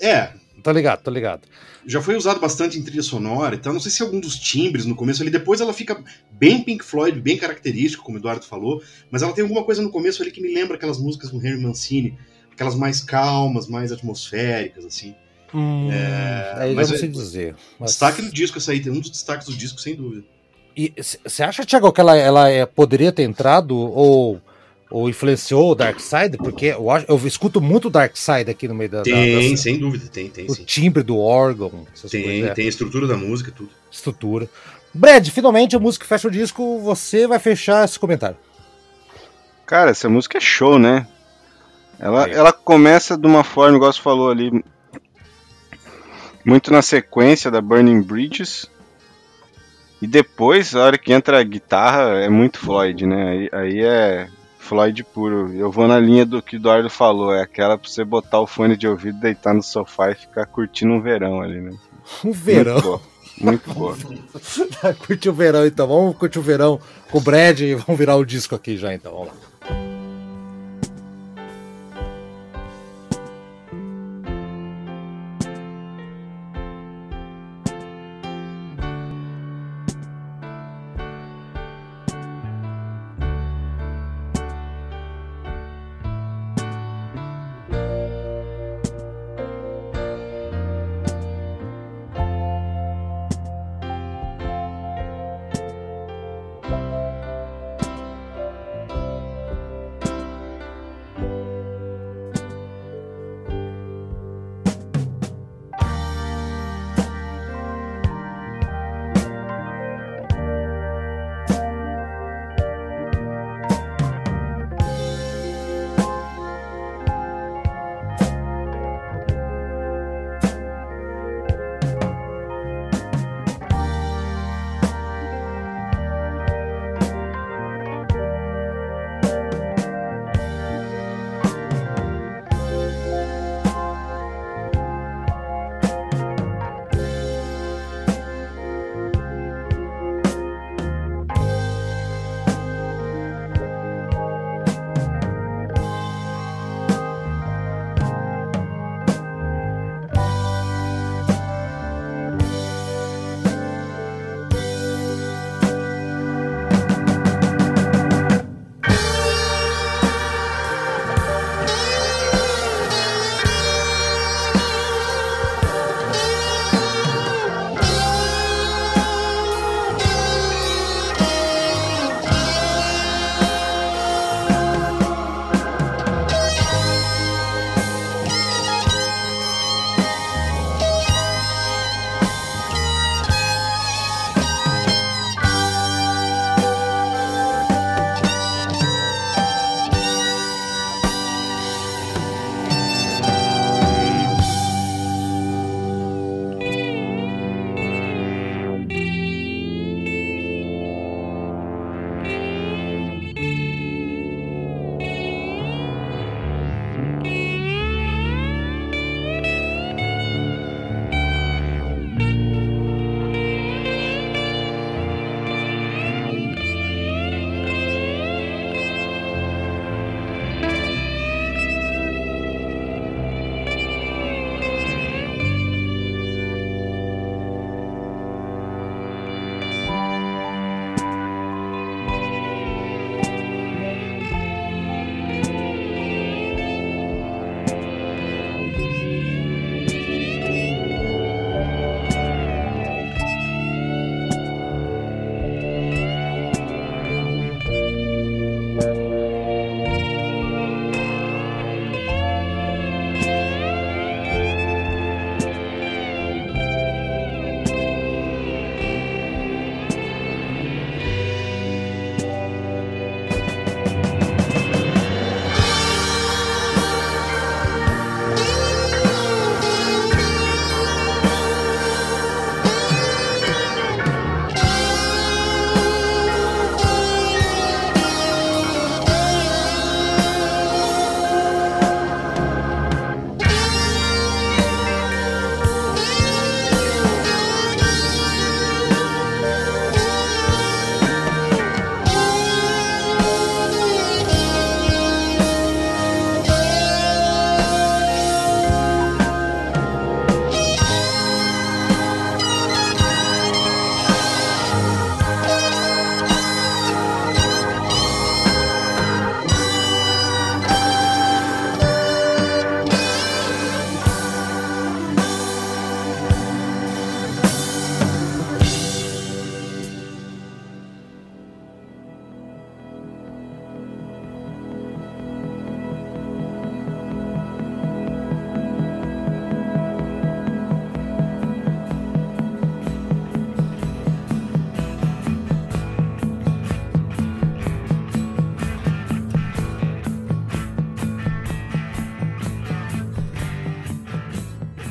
É, Tô ligado, tô ligado. já foi usado bastante em trilha sonora e tal. Não sei se algum dos timbres no começo ali. Depois ela fica bem Pink Floyd, bem característico, como o Eduardo falou. Mas ela tem alguma coisa no começo ali que me lembra aquelas músicas do Harry Mancini. Aquelas mais calmas, mais atmosféricas, assim. Hum, aí mas eu não é- sei dizer. Mas- Destaque do disco, essa aí, tem um dos destaques do disco, sem dúvida. E você acha, Thiago, que ela, ela é- poderia ter entrado ou, ou influenciou o Dark Side? Porque eu, acho, eu escuto muito Dark Side aqui no meio da, Tem, da- sem dúvida, tem, tem, o sim. timbre do órgão, essas Tem, coisas, é, tem a estrutura da música, tudo. estrutura. Brad, finalmente a música fecha o disco, você vai fechar esse comentário. Cara, essa música é show, né? Ela, ela começa de uma forma, igual você falou ali, muito na sequência da Burning Bridges. E depois, a hora que entra a guitarra, é muito Floyd, né? Aí, aí é Floyd puro. Eu vou na linha do que o Eduardo falou, é aquela pra você botar o fone de ouvido, deitar no sofá e ficar curtindo um verão ali, né? Um verão. Muito boa. Muito boa. Curte o verão então, vamos curtir o verão com o Brad e vamos virar o disco aqui já então, vamos lá.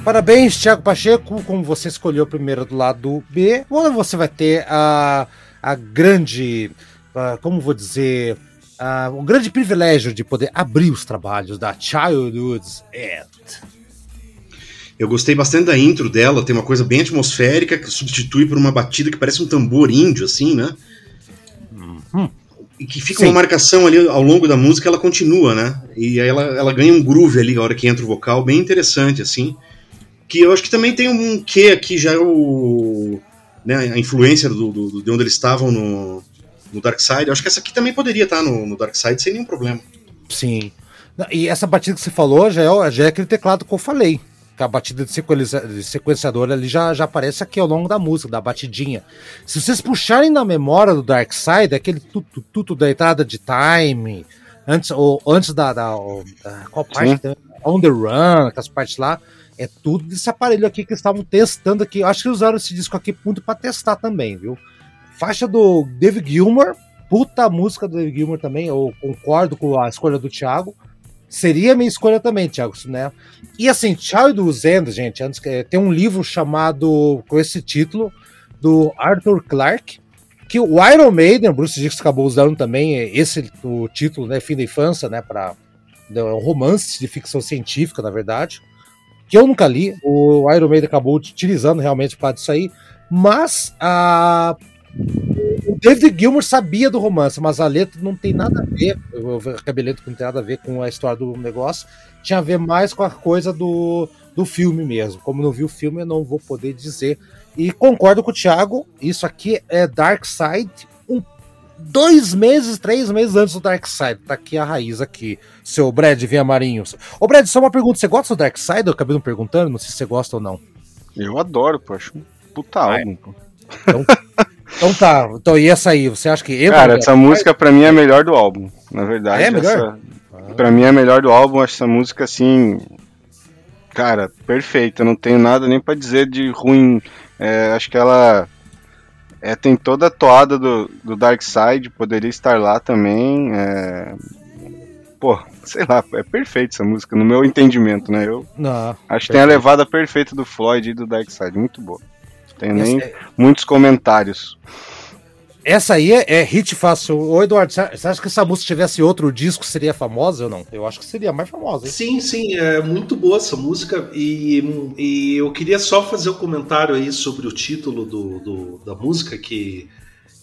Parabéns, Thiago Pacheco, como você escolheu primeiro do lado B, ou você vai ter a, a grande, a, como vou dizer, a, o grande privilégio de poder abrir os trabalhos da Childhood's End. Eu gostei bastante da intro dela, tem uma coisa bem atmosférica que substitui por uma batida que parece um tambor índio, assim, né? Uhum. E que fica Sim. uma marcação ali ao longo da música, ela continua, né? E aí ela, ela ganha um groove ali na hora que entra o vocal, bem interessante, assim. Que eu acho que também tem um quê aqui, já é o. Né, a influência do, do- de onde eles estavam no, no Dark Side. Eu acho que essa aqui também poderia estar no, no Dark Side sem nenhum problema. Sim. E essa batida que você falou já é, já é aquele teclado que eu falei. Que a batida de, sequencia, de sequenciador ali já, já aparece aqui ao longo da música, da batidinha. Se vocês puxarem na memória do Dark Side, aquele tudo, tudo da entrada de time, antes, ou, antes da, da, da- Qual parte? Sim. On the Run, aquelas partes lá. É tudo desse aparelho aqui que eles estavam testando aqui. Eu acho que usaram esse disco aqui muito pra testar também, viu? Faixa do David Gilmour, puta música do David Gilmour também. Eu concordo com a escolha do Thiago. Seria minha escolha também, Thiago, né? E assim, Childhood's End, gente, antes que tem um livro chamado com esse título do Arthur Clarke, que o Iron Maiden, Bruce Dix acabou usando também esse o título, né, fim da infância, né, para é um romance de ficção científica, na verdade, que eu nunca li. O Iron Maiden acabou utilizando realmente para isso aí, mas a o David Gilmour sabia do romance, mas a letra não tem nada a ver. Eu acabei lendo não tem nada a ver com a história do negócio. Tinha a ver mais com a coisa do, do filme mesmo. Como não vi o filme, eu não vou poder dizer. E concordo com o Thiago, isso aqui é Dark Side. Dois meses, três meses antes do Dark Side. Tá aqui a raiz aqui, seu Brad Vinha Marinhos. Ô, Brad, só uma pergunta: você gosta do Dark Side? Eu acabei não perguntando, não sei se você gosta ou não. Eu adoro, pô. Acho um puta álbum, pô. Então tá, então e essa aí? Você acha que Cara, essa música pra mim é a melhor do álbum. Na verdade, É melhor? essa- pra mim é a melhor do álbum. Acho essa música assim. Cara, perfeita. Não tenho nada nem pra dizer de ruim. É, acho que ela. É, tem toda a toada do, do Dark Side, poderia estar lá também. é, Pô, sei lá, é perfeita essa música, no meu entendimento, né? Eu Não, acho que tem a Perfeito. levada perfeita do Floyd e do Dark Side, muito boa. Tenho nem essa, muitos comentários. Essa aí é, é hit fácil. Ô, Eduardo, você acha que se a música tivesse outro disco seria famosa ou não? Eu acho que seria mais famosa, hein? Sim, sim, é muito boa essa música e, e eu queria só fazer um comentário aí sobre o título do, do- da música que,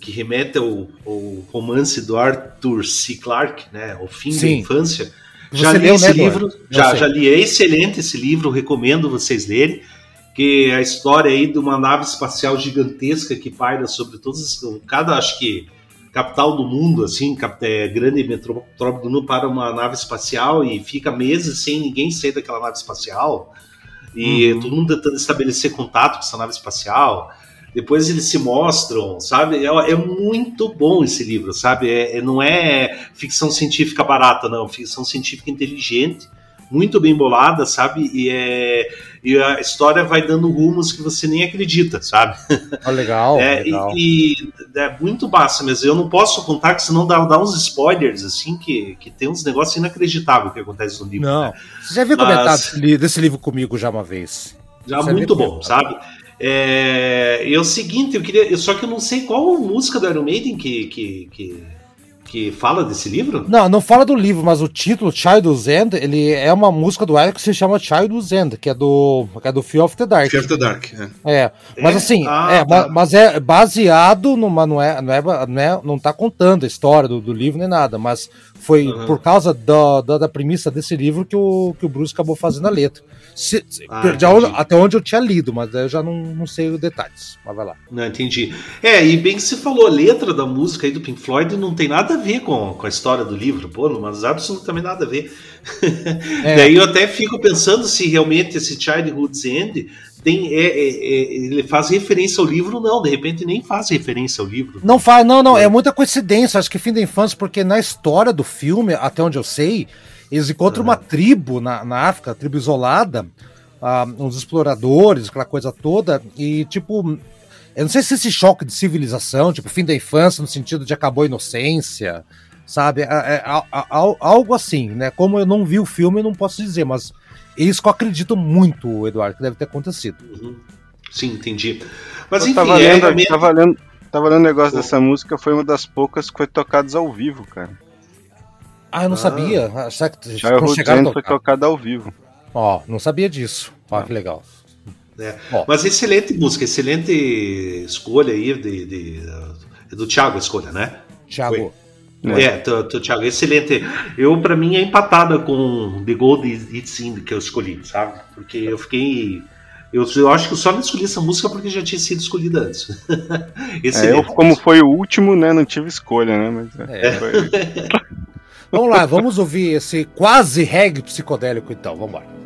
que remete ao, ao romance do Arthur C. Clarke, né, O Fim da Sim. Infância. Você Já li leu, esse né, livro, já, já li, é excelente esse livro, recomendo vocês lerem, que é a história aí de uma nave espacial gigantesca que paira sobre todos, os- cada, acho que, capital do mundo, assim, é, grande metrópole do mundo, para uma nave espacial e fica meses sem ninguém sair daquela nave espacial. E Uhum. todo mundo tentando estabelecer contato com essa nave espacial. Depois eles se mostram, sabe? É, é muito bom esse livro, sabe? É, é- não é ficção científica barata, não. Ficção científica inteligente, muito bem bolada, sabe? E, é, e a história vai dando rumos que você nem acredita, sabe? Ah, legal, É, legal. e, e é muito massa mesmo. Eu não posso contar, que senão dá, dá uns spoilers, assim, que, que tem uns negócios inacreditáveis que acontecem no livro. Não, né? você já viu Mas- desse, li- desse livro comigo já uma vez? Já é muito bom, bom. sabe? É, e é o seguinte, eu queria. Só que eu não sei qual música do Iron Maiden que, que, que, que fala desse livro. Não, não fala do livro, mas o título, Child's End, ele é uma música do Iron que se chama Child's End, que é do, que é do Fear of the Dark. Fear of the Dark. é. É, mas É? assim, Ah, é, tá. ma- mas é baseado numa, não é, não é, não é, não tá contando a história do, do livro nem nada, mas foi Uhum. por causa da, da, da premissa desse livro que o, que o Bruce acabou fazendo a letra. Se- se- Ah, entendi. até onde eu tinha lido, mas eu já não, não sei os detalhes, mas vai lá. Não, entendi. É, e bem que você falou, a letra da música aí do Pink Floyd não tem nada a ver com, com a história do livro, pô, mas absolutamente nada a ver. É. Daí eu até fico pensando se realmente esse Childhood's End tem, é, é, é, ele faz referência ao livro, não, de repente nem faz referência ao livro. Não faz, não, não, é muita coincidência, acho que fim da infância, porque na história do filme, até onde eu sei, eles encontram uma tribo na, na África, tribo isolada, ah, uns exploradores, aquela coisa toda, e tipo, eu não sei se esse choque de civilização, tipo, fim da infância, no sentido de acabou a inocência, sabe? É, é, a- algo assim, né? Como eu não vi o filme, eu não posso dizer, mas É isso que eu acredito muito, Eduardo, que deve ter acontecido. Uhum. Sim, entendi. Mas Eu enfim, tava, é lendo, realmente- tava, lendo, tava lendo o negócio Pô. dessa música, foi uma das poucas que foi tocadas ao vivo, cara. Ah, eu não Ah. sabia. Será que Root chegaram a foi tocada ao vivo. Ó, não sabia disso. Ó, Ah. que legal. É. Mas excelente música, excelente escolha aí de, de- é do Thiago a escolha, né? Thiago, É, do, do Thiago, excelente. Eu, pra mim, é empatada com The Gold It's In que eu escolhi, sabe? Porque eu fiquei. Eu, eu acho que eu só não escolhi essa música porque já tinha sido escolhida antes. É, excelente. eu, como foi o último, né, não tive escolha, né, mas é, É. foi- Vamos lá, vamos ouvir esse quase reggae psicodélico então, vamos lá.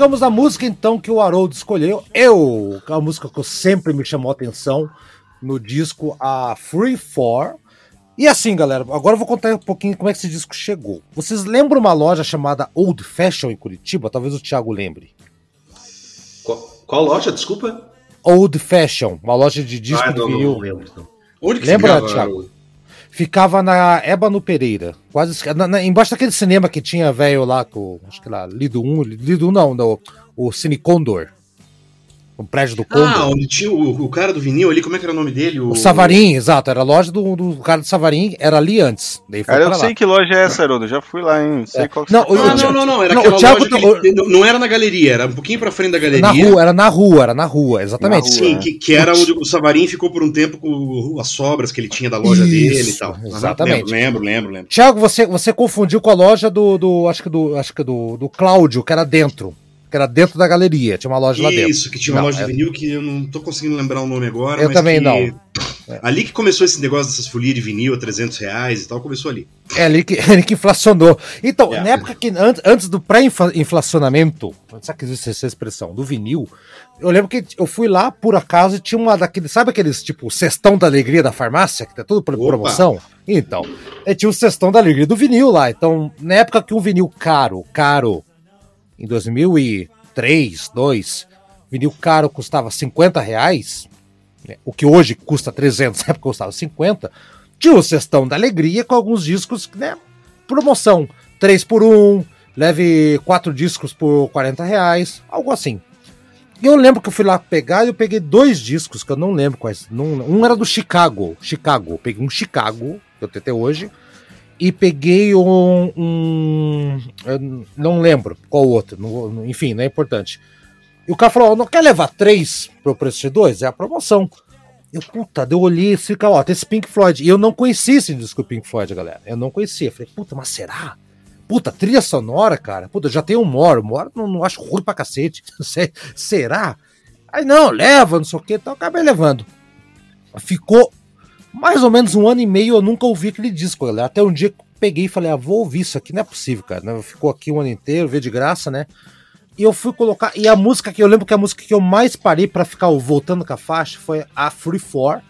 Chegamos na música então que o Harold escolheu. Eu, que é uma música que sempre me chamou a atenção no disco a Free For. E assim, galera, agora eu vou contar um pouquinho como é que esse disco chegou. Vocês lembram uma loja chamada Old Fashion em Curitiba? Talvez o Thiago lembre. Qual, qual loja, desculpa? Old Fashion, uma loja de disco Ah, de não, não, vinil. não lembro. Não. Onde que Lembra, Thiago? Ficava na Ébano Pereira. Quase na, na, embaixo daquele cinema que tinha velho lá, com, acho que lá, Lido 1, Lido 1 não, no, o Cine Condor. O prédio do Condor. Ah, onde tinha o, o cara do vinil ali, como é que era o nome dele? O, Savarim, exato. Era a loja do, do cara do Savarim, era ali antes. Daí foi Cara, eu lá. sei que loja é essa, Haroldo. Já fui lá, hein? Sei É. qual que Não, você o- Ah, não, não, não. Era Não, aquela o Thiago loja tá- que não era na galeria, era um pouquinho pra frente da galeria. Na rua, era na rua, era na rua, exatamente. Na Sim, rua, que, que era onde o Savarin ficou por um tempo com as sobras que ele tinha da loja Isso, dele e tal. Exatamente. Lembro, lembro, lembro. Tiago, você, você confundiu com a loja do, do acho que do, acho que do, do Cláudio, que era dentro, que era dentro da galeria, tinha uma loja lá dentro. Isso, que tinha uma Não, loja é- de vinil que eu não tô conseguindo lembrar o nome agora. Eu mas também que- não. É. Ali que começou esse negócio dessas folias de vinil a 300 reais e tal, começou ali. É ali que, ali que inflacionou. Então, É. na época que antes, antes do pré-inflacionamento, sabe que existe essa expressão, do vinil, eu lembro que eu fui lá por acaso e tinha uma daqueles, sabe aqueles tipo cestão da alegria da farmácia, que tá tudo por Opa. promoção? Então, é, tinha o cestão da alegria do vinil lá. Então, na época que um vinil caro, caro, em 2003, 2002, vinil caro custava 50 reais, né, o que hoje custa 300, na época custava 50, tinha o Cestão da Alegria com alguns discos, né, promoção, 3 por 1, leve 4 discos por 40 reais, algo assim. E eu lembro que eu fui lá pegar e eu peguei dois discos que eu não lembro quais. Não, um era do Chicago, Chicago. Peguei um Chicago, que eu tenho até hoje, e peguei um. um não lembro qual outro, enfim, não é importante. E o cara falou: "Ó, não quer levar três pro preço de dois? É a promoção. Eu, puta, eu olhei e fica, ó, tem esse Pink Floyd. E eu não conhecia esse disco Pink Floyd, galera. Eu não conhecia. Falei, puta, mas será? Puta, trilha sonora, cara. Puta, já tenho um Moro. Moro não, não acho ruim pra cacete. Se- será? Aí não, leva, não sei o que, então acabei levando. Ficou mais ou menos um ano e meio, eu nunca ouvi aquele disco, galera. Até um dia peguei e falei, ah, vou ouvir isso aqui, não é possível, cara. né? Ficou aqui um ano inteiro, veio de graça, né? E eu fui colocar. E a música que eu lembro que a música que eu mais parei pra ficar voltando com a faixa foi a Free For,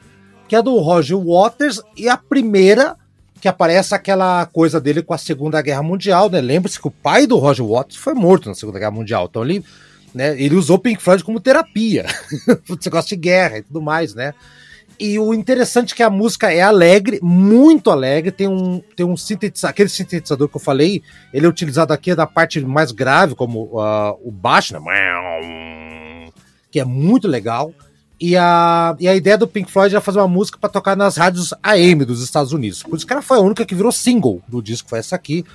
que é do Roger Waters, e a primeira que aparece aquela coisa dele com a Segunda Guerra Mundial, né? Lembre-se que o pai do Roger Waters foi morto na Segunda Guerra Mundial, então ele, né, ele usou Pink Floyd como terapia, esse negócio de guerra e tudo mais, né? E o interessante é que a música é alegre, muito alegre, tem um, tem um sintetizador, aquele sintetizador que eu falei, ele é utilizado aqui da parte mais grave, como ah, o baixo, né? Que é muito legal. E a, e a ideia do Pink Floyd era fazer uma música para tocar nas rádios AM dos Estados Unidos. Por isso que ela foi a única que virou single do disco, foi essa aqui.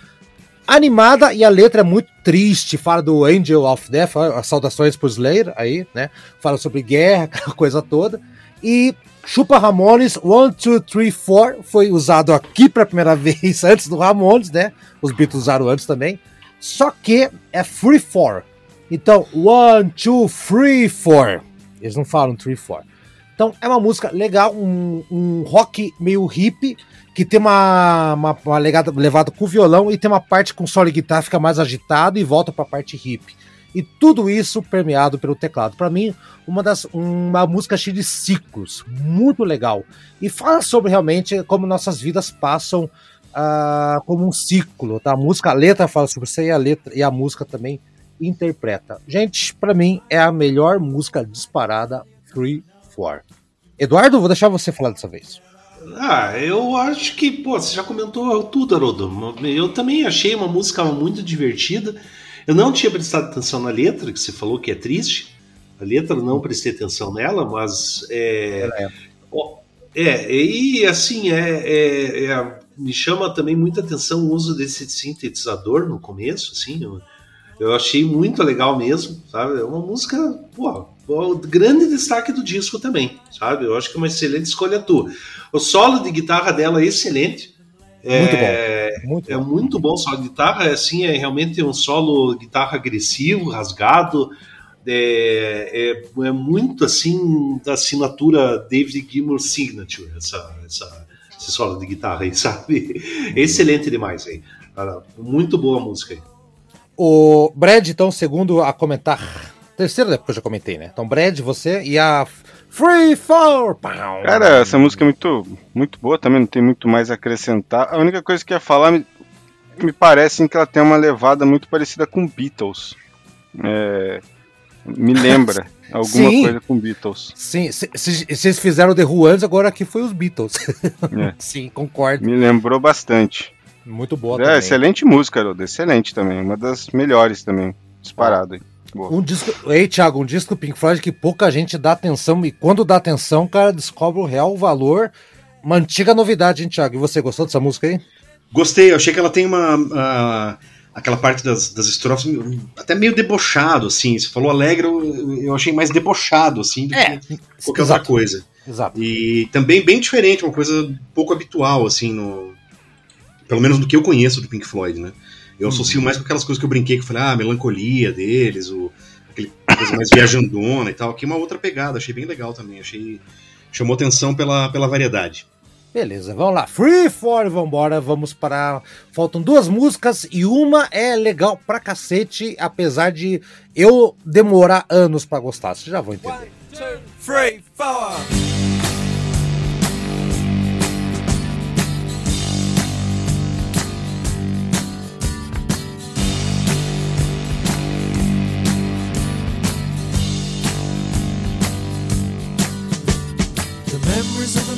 Animada e a letra é muito triste, fala do Angel of Death, as saudações pro Slayer aí, né? Fala sobre guerra, aquela coisa toda. E Chupa Ramones 1, 2, 3, 4 foi usado aqui pela primeira vez antes do Ramones, né? Os Beatles usaram antes também. Só que é Free For. Então, 1, 2, 3, 4. Eles não falam 3, 4. Então, é uma música legal, um, um rock meio hippie, que tem uma, uma, uma legada, levada com violão e tem uma parte com solo de guitarra, fica mais agitado e volta para a parte hippie. E tudo isso permeado pelo teclado. Para mim, uma das uma música cheia de ciclos, muito legal. E fala sobre realmente como nossas vidas passam ah, como um ciclo, tá? A música, a letra fala sobre isso aí, a letra e a música também interpreta. Gente, para mim é a melhor música disparada Free For. Eduardo, vou deixar você falar dessa vez. Ah, eu acho que, pô, você já comentou tudo, Haroldo. Eu também achei uma música muito divertida. Eu não tinha prestado atenção na letra, que você falou que é triste. A letra não prestei atenção nela, mas é. ó, É, e assim, é, é- é- me chama também muita atenção o uso desse sintetizador no começo, assim. Eu, eu achei muito legal mesmo, sabe? É uma música, pô, o grande destaque do disco também, sabe? Eu acho que é uma excelente escolha tua. O solo de guitarra dela é excelente. Muito É, bom. Muito é bom. muito bom o solo de guitarra, é, assim, é realmente um solo de guitarra agressivo, rasgado. É, é, é muito assim da assinatura David Gilmour Signature, essa, essa, esse solo de guitarra aí, sabe? Excelente demais aí. Muito boa a música aí. O Brad, então, segundo a comentar. Terceira, né, porque eu já comentei, né? Então, Brad, você e a Free. Pau. Cara, essa música é muito, muito boa também, não tem muito mais a acrescentar. A única coisa que eu ia falar me, me parece que ela tem uma levada muito parecida com Beatles. É, Me lembra alguma Sim. coisa com Beatles. Sim, vocês fizeram The Who antes, agora aqui foi os Beatles. É. Sim, concordo. Me lembrou bastante. Muito boa É, também. excelente música, Haroldo. Excelente também. Uma das melhores também. Disparado. hein? Boa. Um disco, ei, Thiago, um disco do Pink Floyd que pouca gente dá atenção e quando dá atenção, o cara descobre o real valor. Uma antiga novidade, hein, Thiago? E você gostou dessa música aí? Gostei, eu achei que ela tem uma. ah, aquela parte das, das estrofes até meio debochado, assim. Você falou alegre, eu, eu achei mais debochado, assim, do É, que qualquer outra exato. coisa. Exato. E também bem diferente, uma coisa pouco habitual, assim, no. Pelo menos do que eu conheço do Pink Floyd, né? Eu associo mais com aquelas coisas que eu brinquei, que eu falei, ah, a melancolia deles, o, aquele coisa mais viajandona e tal. Aqui é uma outra pegada, achei bem legal também. Achei. Chamou atenção pela, pela variedade. Beleza, vamos lá. Free for, vambora. Vamos para. Faltam duas músicas e uma é legal pra cacete, apesar de eu demorar anos pra gostar. Vocês já vão entender. two, three, four.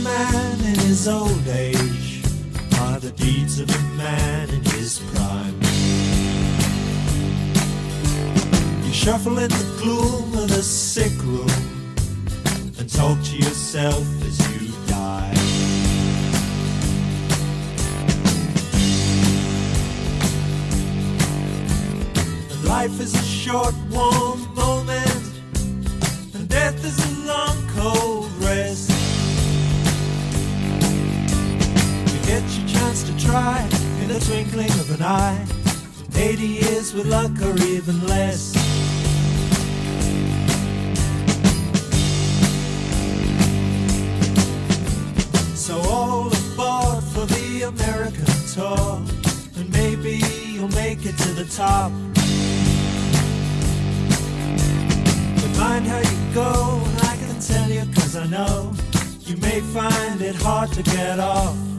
Man in his old age are the deeds of a man in his prime. You shuffle in the gloom of the sick room and talk to yourself as you die. And life is a short, warm moment, and death is a long, cold chance to try in the twinkling of an eye. 80 years with luck or even less. So all aboard for the American tour. And maybe you'll make it to the top. But mind how you go, and I can tell you cause I know. You may find it hard to get off.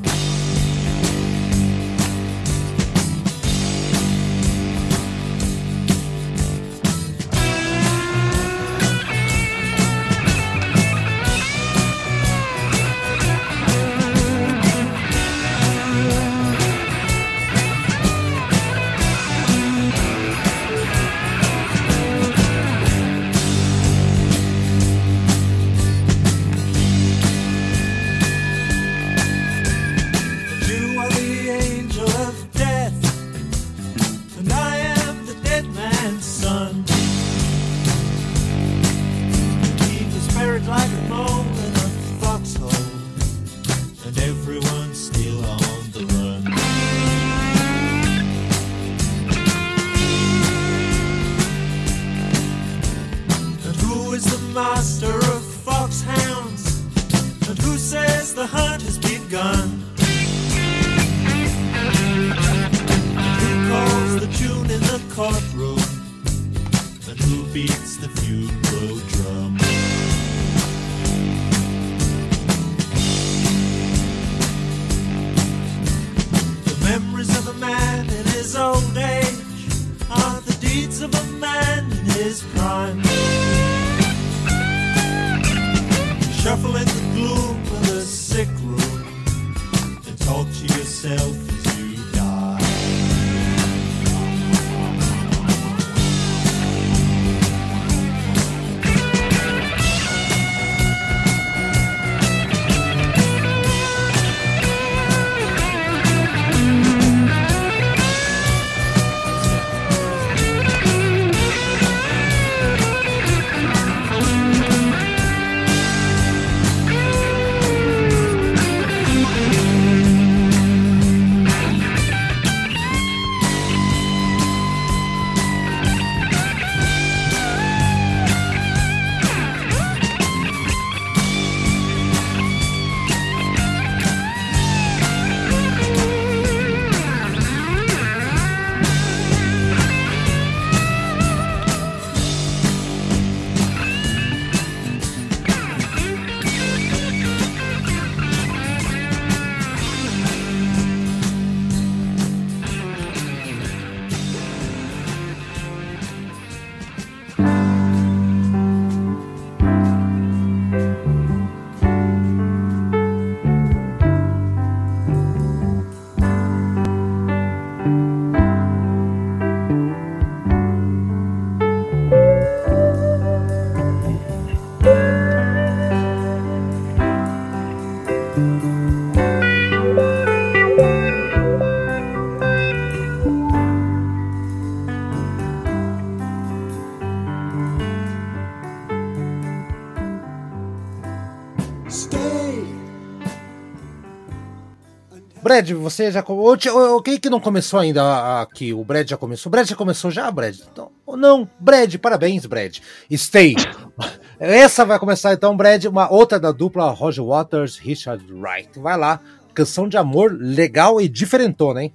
Brad, você já. ô, ô, Quem que não começou ainda aqui? O Brad já começou? O Brad já começou já, Brad? Então, não, Brad, parabéns, Brad. Stay. Essa vai começar então, Brad, uma outra da dupla Roger Waters, Richard Wright. Vai lá. Canção de amor legal e diferentona, hein?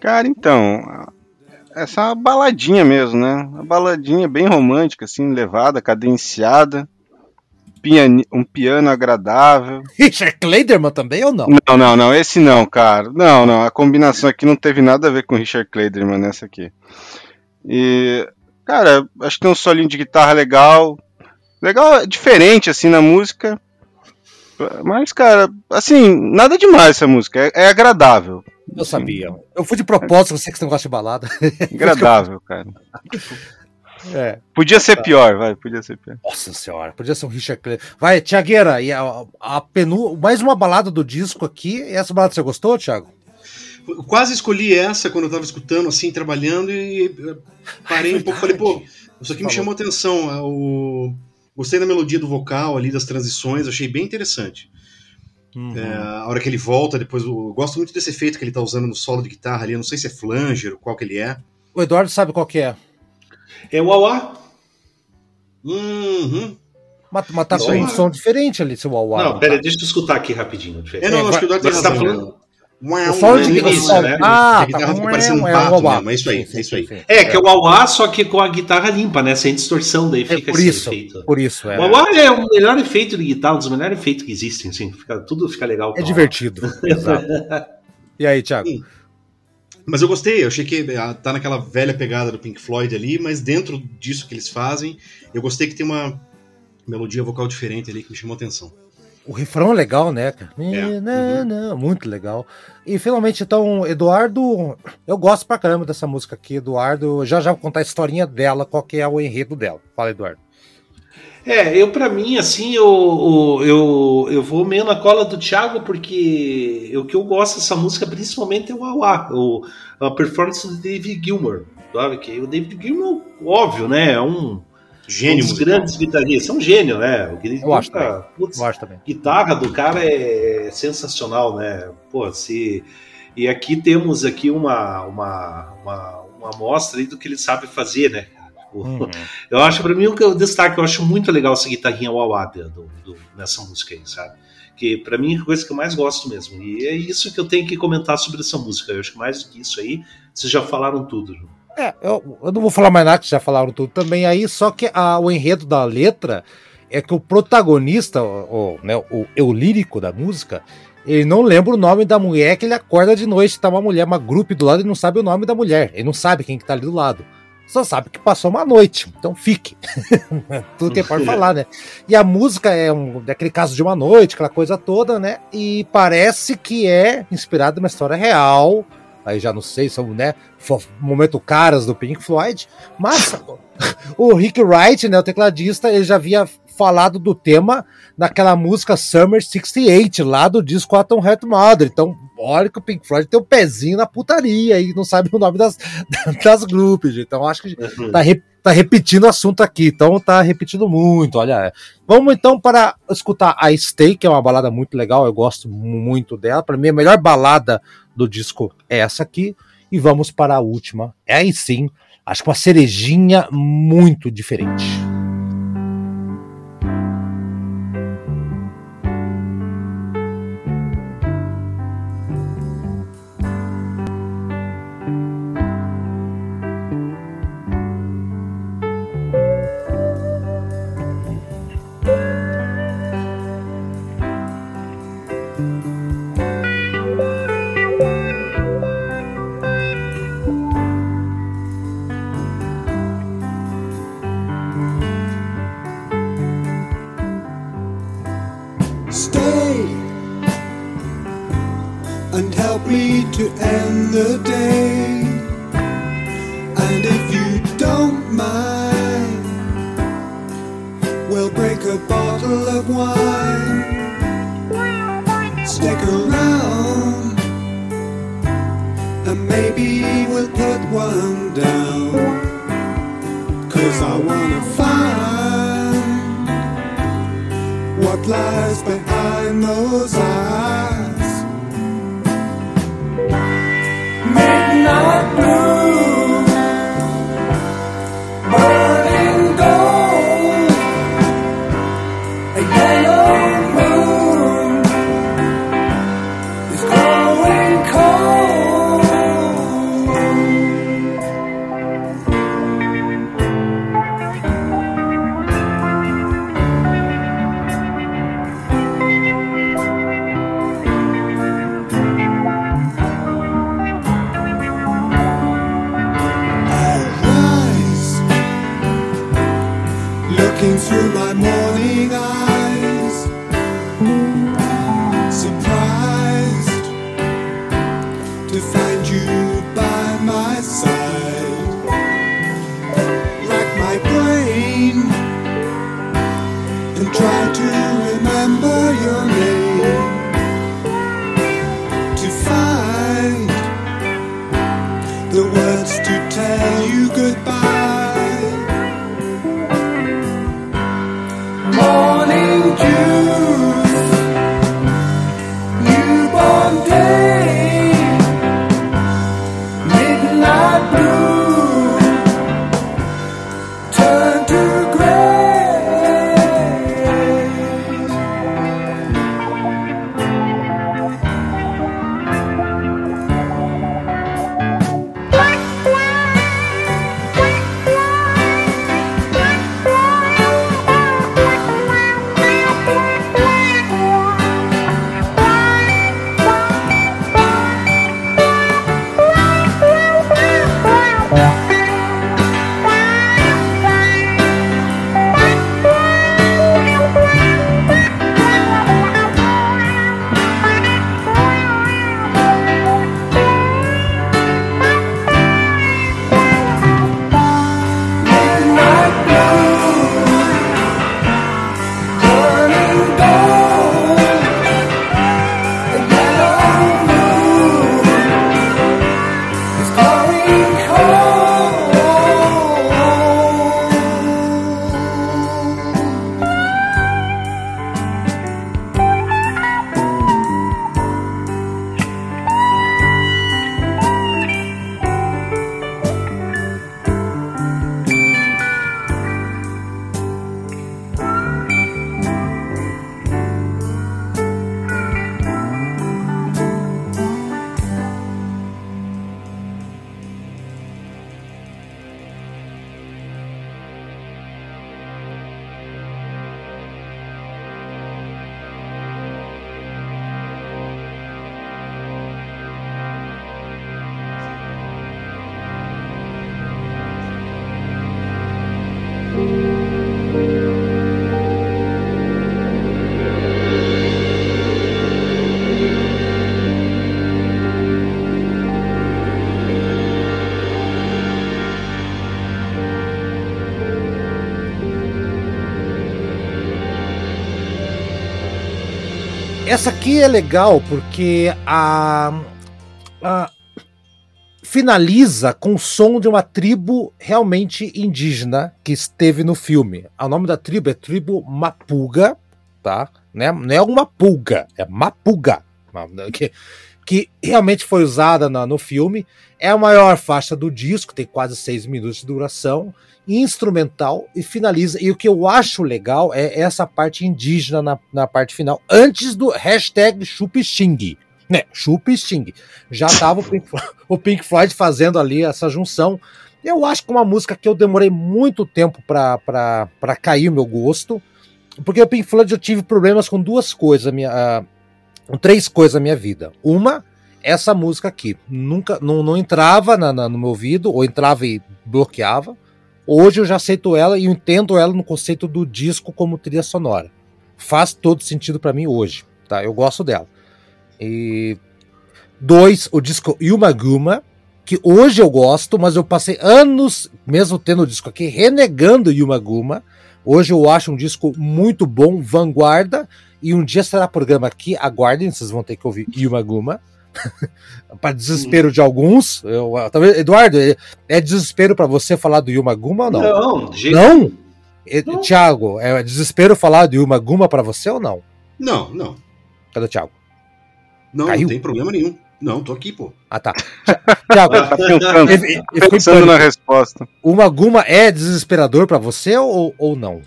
Cara, então, essa é baladinha mesmo, né? Uma baladinha bem romântica, assim, levada, cadenciada. Um piano agradável. Richard Kleiderman também ou não? Não, não, não, esse não, cara. Não, não, a combinação aqui não teve nada a ver com Richard Kleiderman nessa aqui. E, cara, acho que tem um solinho de guitarra legal. Legal, diferente, assim, na música. Mas, cara, assim, nada demais essa música. É, é agradável. Eu sabia. Eu fui de propósito, você que você não gosta de balada. Agradável, cara. É. Podia ser pior, vai, podia ser pior. Nossa senhora, podia ser um Richard Kleiderman. Vai, Tiagueira, e a, a penu... mais uma balada do disco aqui. E essa balada você gostou, Thiago? Eu quase escolhi essa quando eu tava escutando, assim, trabalhando, e parei um pouco falei, pô, isso aqui me chamou atenção. é, O... Gostei da melodia do vocal ali, das transições, achei bem interessante. Uhum. É, a hora que ele volta, depois. Eu gosto muito desse efeito que ele tá usando no solo de guitarra ali. Eu não sei se é flanger ou qual que ele é. O Eduardo sabe qual que é. É o Auá. Uhum. Mas, mas tá Isso com um som diferente ali, seu Uau. Não, pera, deixa eu escutar aqui rapidinho. É, não, acho que o Eduardo tá falando- O solo de uau, início, né? Ah, tá. fica parecendo um É, pato mesmo, é isso aí, é isso aí. É, que é o Auá, só que com a guitarra limpa, né? Sem distorção, daí É fica por esse isso, efeito. por isso, é. O Auá é o melhor efeito de guitarra, um dos melhores efeitos que existem, assim. Fica, tudo fica legal. É o divertido. Exato. E aí, Thiago? Mas eu gostei, eu achei que ah, tá naquela velha pegada do Pink Floyd ali, mas dentro disso que eles fazem, eu gostei que tem uma melodia vocal diferente ali que me chamou atenção. O refrão é legal, né, cara? É. Não, não, muito legal. E finalmente, então, Eduardo, eu gosto pra caramba dessa música aqui, Eduardo. Já já vou contar a historinha dela, qual que é o enredo dela. Fala, Eduardo. É, eu pra mim, assim, eu, eu, eu, vou meio na cola do Thiago, porque o que eu gosto dessa música principalmente é o Auá, o, a performance do David Gilmour. Sabe? Que o David Gilmour, óbvio, né? É um, um Gênio dos musical. grandes guitarristas, é um gênio, né? O que Eu acho toca- putz, Eu acho também. guitarra do cara é sensacional, né? Pô, se e aqui temos aqui uma uma, uma, uma amostra aí do que ele sabe fazer, né? O- Uhum. Eu acho para mim o que eu destaque, eu acho muito legal essa guitarrinha wah do, do, nessa música aí, sabe? Que para mim é a coisa que eu mais gosto mesmo. E é isso que eu tenho que comentar sobre essa música. Eu acho que mais do que isso aí, vocês já falaram tudo. É, eu, eu não vou falar mais nada, que já falaram tudo também aí, só que a- o enredo da letra é que o protagonista, o, o, né, o eu lírico da música, ele não lembra o nome da mulher que ele acorda de noite, tá uma mulher, uma grupo do lado e não sabe o nome da mulher. Ele não sabe quem que tá ali do lado. Só sabe que passou uma noite. Então fique. Tudo que ele pode falar, né? E a música é um, daquele caso de uma noite, aquela coisa toda, né? E parece que é inspirada numa história real. Aí já não sei, são, né? Momento caras do Pink Floyd. Mas o Rick Wright, né? O tecladista, ele já havia falado do tema naquela música Summer 68, lá do disco Atom Heart Mother. Então, olha que o Pink Floyd tem um pezinho na putaria e não sabe o nome das, das grupos. Então, acho que tá, re- tá repetindo o assunto aqui, então tá repetindo muito, olha. Vamos então para escutar a Stay, que é uma balada muito legal, eu gosto muito dela. Para mim, a melhor balada do disco é essa aqui. E vamos para a última. É aí sim, acho que uma cerejinha muito diferente. The Essa aqui é legal porque a, a- finaliza com o som de uma tribo realmente indígena que esteve no filme. O nome da tribo é tribo Mapuga, tá? Né? Não é uma pulga, é Mapuga, que, que realmente foi usada no filme. É a maior faixa do disco, tem quase seis minutos de duração instrumental e finaliza. E o que eu acho legal é essa parte indígena na, na parte final, antes do hashtag Chupixing. Né, Chupixing. Já tava o Pink, o Pink Floyd fazendo ali essa junção. Eu acho que é uma música que eu demorei muito tempo pra cair o meu gosto. Porque o Pink Floyd eu tive problemas com duas coisas, minha, com três coisas na minha vida. Uma, essa música aqui. Nunca, não, não entrava na- na- no meu ouvido, ou entrava e bloqueava. Hoje eu já aceito ela e entendo ela no conceito do disco como trilha sonora. Faz todo sentido pra mim hoje, tá? Eu gosto dela. E dois, o disco Yuma Guma, que hoje eu gosto, mas eu passei anos, mesmo tendo o disco aqui, renegando Yuma Guma. Hoje eu acho um disco muito bom, vanguarda, e um dia será programa aqui, aguardem, vocês vão ter que ouvir Yuma Guma. para desespero de alguns. Eu, talvez, Eduardo, é, é desespero para você falar do Yuma Guma ou não? Não, de Não? Não. Thiago, é desespero falar de Yuma Guma para você ou não? Não, não. Cadê o Thiago? Não, Caiu? não tem problema nenhum. Não, tô aqui, pô. Ah, tá. Thiago, Tá pensando, em pensando na resposta. Uma Guma é desesperador pra você ou, ou não?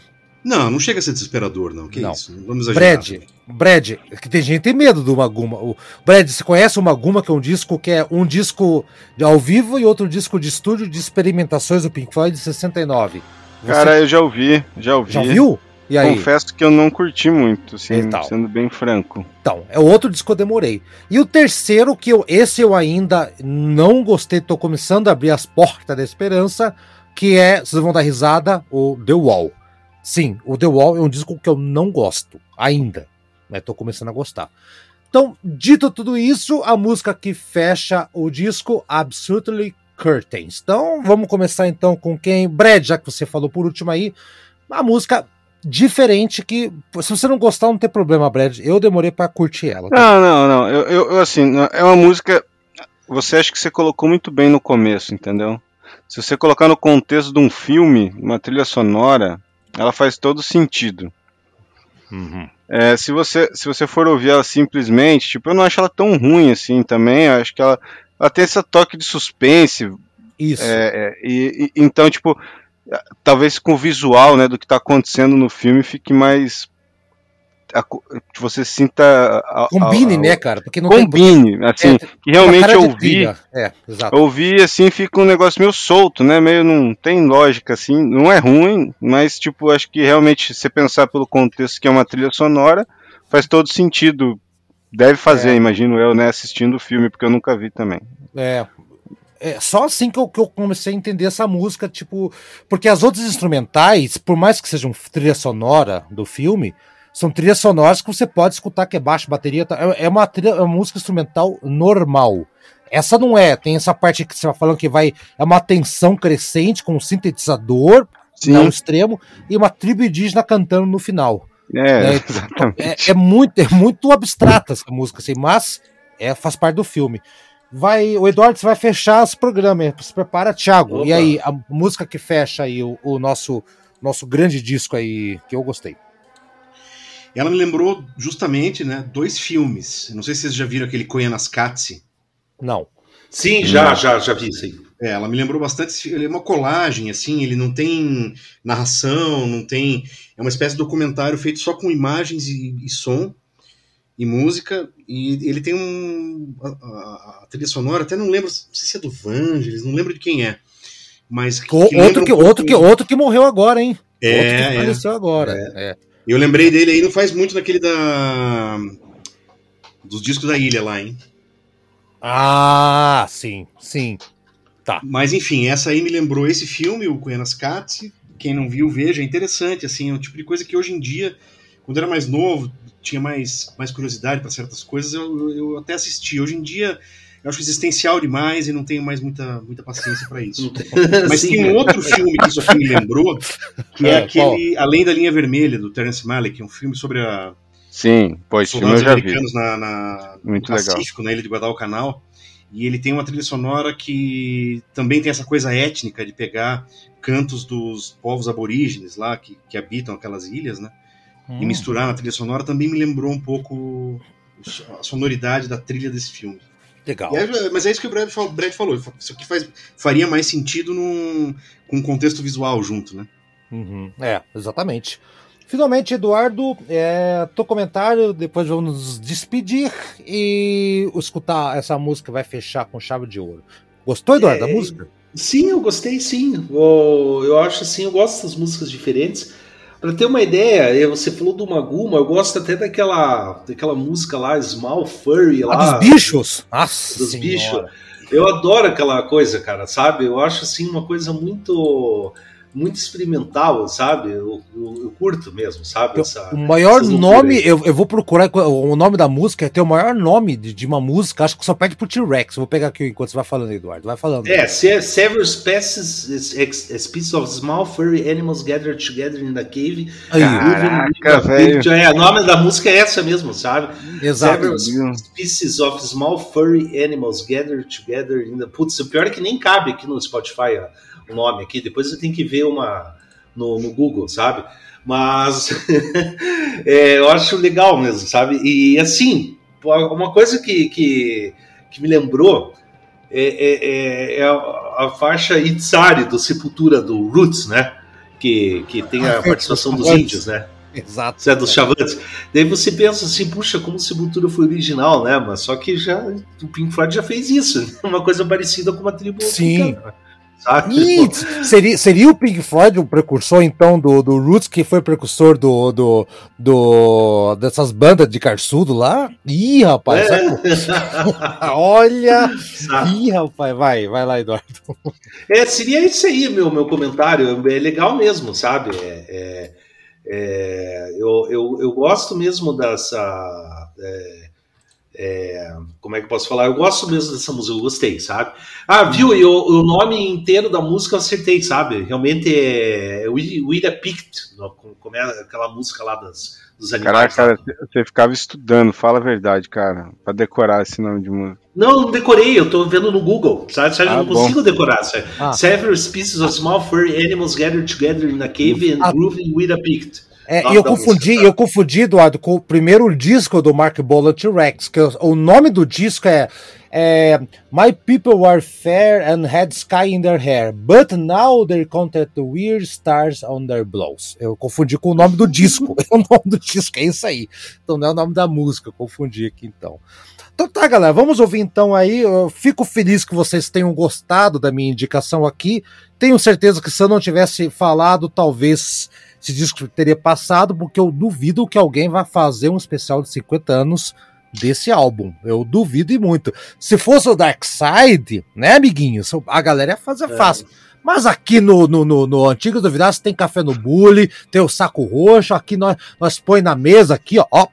Não, não chega a ser desesperador, não. Que Não. isso? Não Vamos exagerar. Brad, Brad, que tem gente que tem medo do Maguma. O Brad, você conhece o Maguma, que é um disco que é um disco de ao vivo e outro disco de estúdio de experimentações do Pink Floyd de 69. Você Cara, eu já ouvi, já ouvi. já viu? E aí? Confesso que eu não curti muito, assim, Então. sendo bem franco. Então, é outro disco que eu demorei. E o terceiro, que eu, esse eu ainda não gostei, tô começando a abrir as portas da esperança, que é, vocês vão dar risada, o The Wall. Sim, o The Wall é um disco que eu não gosto ainda, mas tô começando a gostar. Então, dito tudo isso, a música que fecha o disco, Absolutely Curtains. Então, vamos começar então com quem? Brad, já que você falou por último aí, uma música diferente que, se você não gostar, não tem problema, Brad. Eu demorei pra curtir ela. tá? Não, não, não. Eu, eu, assim, é uma música. Você acha que você colocou muito bem no começo, entendeu? Se você colocar no contexto de um filme, uma trilha sonora, ela faz todo sentido. Uhum. É, se você se você for ouvir ela simplesmente, tipo, eu não acho ela tão ruim assim também. Eu acho que ela, ela tem esse toque de suspense. Isso. é, é, e, e- então, tipo, talvez com o visual, né, do que tá acontecendo no filme fique mais a que você sinta a- Combine, a- né, cara? Porque não tem. combine, assim, É, que realmente ouvir trilha. É, ouvir assim fica um negócio meio solto, né? Meio não tem lógica assim, não é ruim, mas tipo, acho que realmente você pensar pelo contexto que é uma trilha sonora, faz todo sentido. Deve fazer, É. imagino eu, né, assistindo o filme, porque eu nunca vi também. É. É só assim que eu, que eu comecei a entender essa música, tipo. Porque as outras instrumentais, por mais que sejam trilha sonora do filme, são trilhas sonoras que você pode escutar que é baixo, bateria. tá? É é uma, trilha, é uma música instrumental normal. Essa não é. Tem essa parte que você vai falando que vai. É uma tensão crescente com um sintetizador, não extremo, e uma tribo indígena cantando no final. É, É, exatamente. É, é muito, é muito abstrata essa música, assim, mas é, faz parte do filme. Vai, o Eduardo, você vai fechar esse programa, hein? se prepara, Thiago. Opa. E aí, a música que fecha aí o, o nosso, nosso grande disco aí, que eu gostei. Ela me lembrou justamente, né, dois filmes. Não sei se vocês já viram aquele Koyaanisqatsi. Não. Sim, já, já, já vi, sim. É, ela me lembrou bastante. Ele é uma colagem, assim, ele não tem narração, não tem. É uma espécie de documentário feito só com imagens e, e som e música. E ele tem um. A, a- a trilha sonora, até não lembro, não sei se é do Vangelis, não lembro de quem é. Mas que, O- que outro, um que, pouco- outro, que, outro que morreu agora, hein? outro que É, é. faleceu agora. É. Eu lembrei dele aí, não faz muito daquele da. Dos discos da ilha lá, hein? Ah, sim, sim. Mas enfim, essa aí me lembrou esse filme, o Koyaanisqatsi. Quem não viu, veja, é interessante, assim, é um tipo de coisa que hoje em dia, quando era mais novo, tinha mais, mais curiosidade para certas coisas, eu, eu até assisti. Hoje em dia, eu acho existencial demais e não tenho mais muita, muita paciência para isso. Mas Sim. tem um outro filme que isso aqui me lembrou, que é, É, aquele Além da Linha Vermelha, do Terence Malick, é um filme sobre a, Sim, esse filme eu já vi. americanos na, na, no Muito legal. Pacífico, na ilha de Guadalcanal. E ele tem uma trilha sonora que também tem essa coisa étnica de pegar cantos dos povos aborígenes lá que, que habitam aquelas ilhas, né? E Hum. misturar na trilha sonora também me lembrou um pouco a sonoridade da trilha desse filme. Legal. É- mas é isso que o Brad, fal- Brad falou. Isso aqui faz, faria mais sentido num, com um contexto visual junto, né? Uhum, É, exatamente. Finalmente, Eduardo, é, teu comentário, depois vamos nos despedir e escutar essa música vai fechar com chave de ouro. Gostou, Eduardo, da É, música? Sim, eu gostei sim. Eu, eu acho assim, eu gosto das músicas diferentes. Pra ter uma ideia, eh, você falou do Maguma, eu gosto até daquela, daquela música lá, Small Furry lá. Ah, dos bichos? Nossa dos senhora. bichos. Eu adoro aquela coisa, cara, sabe? Eu acho assim uma coisa muito muito experimental, sabe? Eu, eu, eu curto mesmo, sabe? Essa, O maior nome, eu, eu vou procurar o nome da música, é ter o maior nome de, de uma música, acho que só perde pro T-Rex. Vou pegar aqui enquanto você vai falando, Eduardo. Vai falando. É, se- several species, ex- species of small furry animals gathered together in the cave. Aí, Caraca, velho. É, o nome da música é essa mesmo, sabe? exato. Several species of small furry animals gathered together in the. Putz, o pior é que nem cabe aqui no Spotify ó, nome aqui. Depois você tem que ver uma no, no Google, sabe? Mas é, eu acho legal mesmo, sabe? E assim, uma coisa que, que, que me lembrou é, é- é- é a, a faixa Itzari do Sepultura do Roots, né? Que, que tem a Ah, participação dos índios, né? Exato. Zé dos Chavantes. Daí você pensa assim, puxa, como Sepultura foi original, né? Mas só que já o Pink Floyd já fez isso, uma coisa parecida com uma tribo Sim. africana, Ih, seria, seria o Pink Floyd o precursor, então, do, do Roots, que foi precursor do, do, do dessas bandas de carçudo lá? Ih, rapaz. É. Olha! Sabe? Ih, rapaz, vai, vai lá, Eduardo. É, seria isso aí, meu, meu comentário. É legal mesmo, sabe? É, é- É, eu, eu, eu gosto mesmo dessa. É, é, como é que eu posso falar? Eu gosto mesmo dessa música, eu gostei, sabe? Ah, viu? E o, nome inteiro da música eu acertei, sabe? Realmente é We, We The Picked, como é aquela música lá das, dos animais. Caraca, cara, você ficava estudando, fala a verdade, cara, pra decorar esse nome de música. Não, não decorei, eu tô vendo no Google, sabe? sabe? Ah, eu não bom. consigo decorar. Sabe? Ah. Several species of small furry animals gathered together in a cave and Ah. grooving with a picked. É, e eu confundi, música, tá? eu confundi, Eduardo, com o primeiro disco do Mark Bolan T-Rex, que o, nome do disco é, é My People Were Fair and Had Sky in Their Hair, but now they content the weird stars on their blows. Eu confundi com o nome do disco. o nome do disco é isso aí. Então não é o nome da música, eu confundi aqui então. Então tá, galera, vamos ouvir então aí. Eu fico feliz que vocês tenham gostado da minha indicação aqui. Tenho certeza que se eu não tivesse falado, talvez esse disco teria passado, porque eu duvido que alguém vá fazer um especial de 50 anos desse álbum. Eu duvido e muito. Se fosse o Dark Side, né, amiguinhos? A galera ia fazer fácil. Mas aqui no, no, no, no Antigo Duvidados tem café no bule, tem o saco roxo, aqui nós, nós põe na mesa aqui, ó, ó,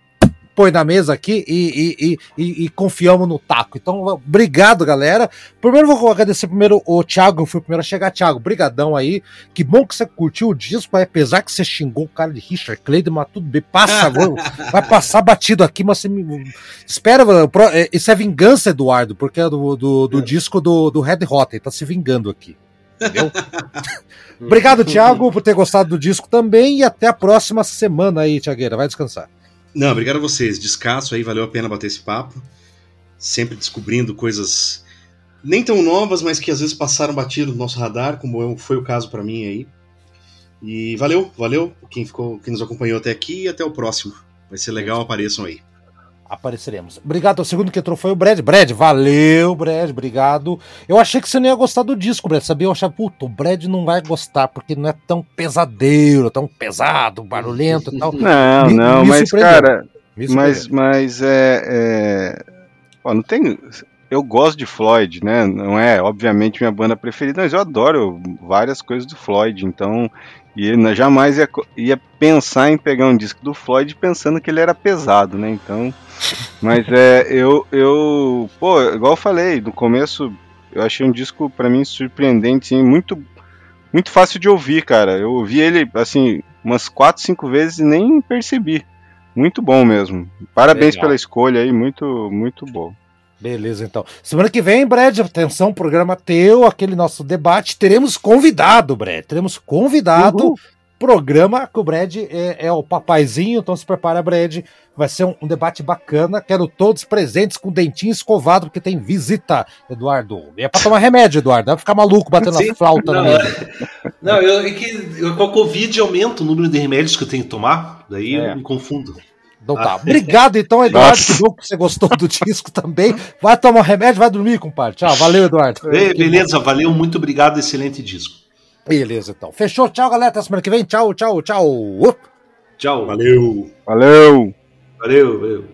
põe na mesa aqui e, e, e, e, confiamos no taco. Então, obrigado, galera. Primeiro vou agradecer primeiro o Thiago, eu fui o primeiro a chegar, Thiago, brigadão aí. Que bom que você curtiu o disco, apesar que você xingou o cara de Richard Clayton, mas tudo bem, passa, vou- vai passar batido aqui, mas você me... Espera, é, isso é vingança, Eduardo, porque é do, do, do disco do, do Red Hot, ele tá se vingando aqui. Entendeu? Obrigado, Thiago, por ter gostado do disco também e até a próxima semana aí, Thiagueira. Vai descansar. Não, obrigado a vocês. Descasso aí, valeu a pena bater esse papo. Sempre descobrindo coisas nem tão novas, mas que às vezes passaram batido no nosso radar, como eu- foi o caso pra mim aí. E valeu, valeu quem ficou, quem nos acompanhou até aqui e até o próximo. Vai ser legal, apareçam aí. Apareceremos. Obrigado. O segundo que entrou foi o Brad. Brad, valeu, Brad, obrigado. Eu achei que você não ia gostar do disco, Brad. Sabia? Eu achava, puta, o Brad não vai gostar, porque não é tão pesadeiro, tão pesado, barulhento e tal. Não, Me- não, me mas, cara, mas, mas é, é... Ó, não tem. Eu gosto de Floyd, né? Não é, obviamente, minha banda preferida, mas eu adoro várias coisas do Floyd, então. E eu jamais ia, ia pensar em pegar um disco do Floyd pensando que ele era pesado, né? Então. Mas é, eu, eu. Pô, igual eu falei, no começo eu achei um disco, pra mim, surpreendente, sim, muito, muito fácil de ouvir, cara. Eu ouvi ele, assim, umas 4, 5 vezes e nem percebi. Muito bom mesmo. Parabéns Legal. pela escolha aí, muito, muito bom. Beleza, então. Semana que vem, Brad, atenção, programa teu, aquele nosso debate. Teremos convidado, Brad. Teremos convidado. Uhul. Programa que o Brad é, é o papaizinho, então se prepara, Brad. Vai ser um, um debate bacana. Quero todos presentes com dentinho escovado, porque tem visita, Eduardo. E é pra tomar remédio, Eduardo. Vai ficar maluco batendo Sim. a flauta Não. Não, eu, é que eu, com a Covid aumenta o número de remédios que eu tenho que tomar, daí É. eu me confundo. Então tá. Obrigado, então, Eduardo. Que bom que você gostou do disco também. Vai tomar remédio, vai dormir, compadre. Tchau. Valeu, Eduardo. Beleza, valeu, muito obrigado, excelente disco. Beleza, então. Fechou. Tchau, galera. Até semana que vem. Tchau, tchau, tchau. Up. Tchau. Valeu! Valeu! Valeu, valeu.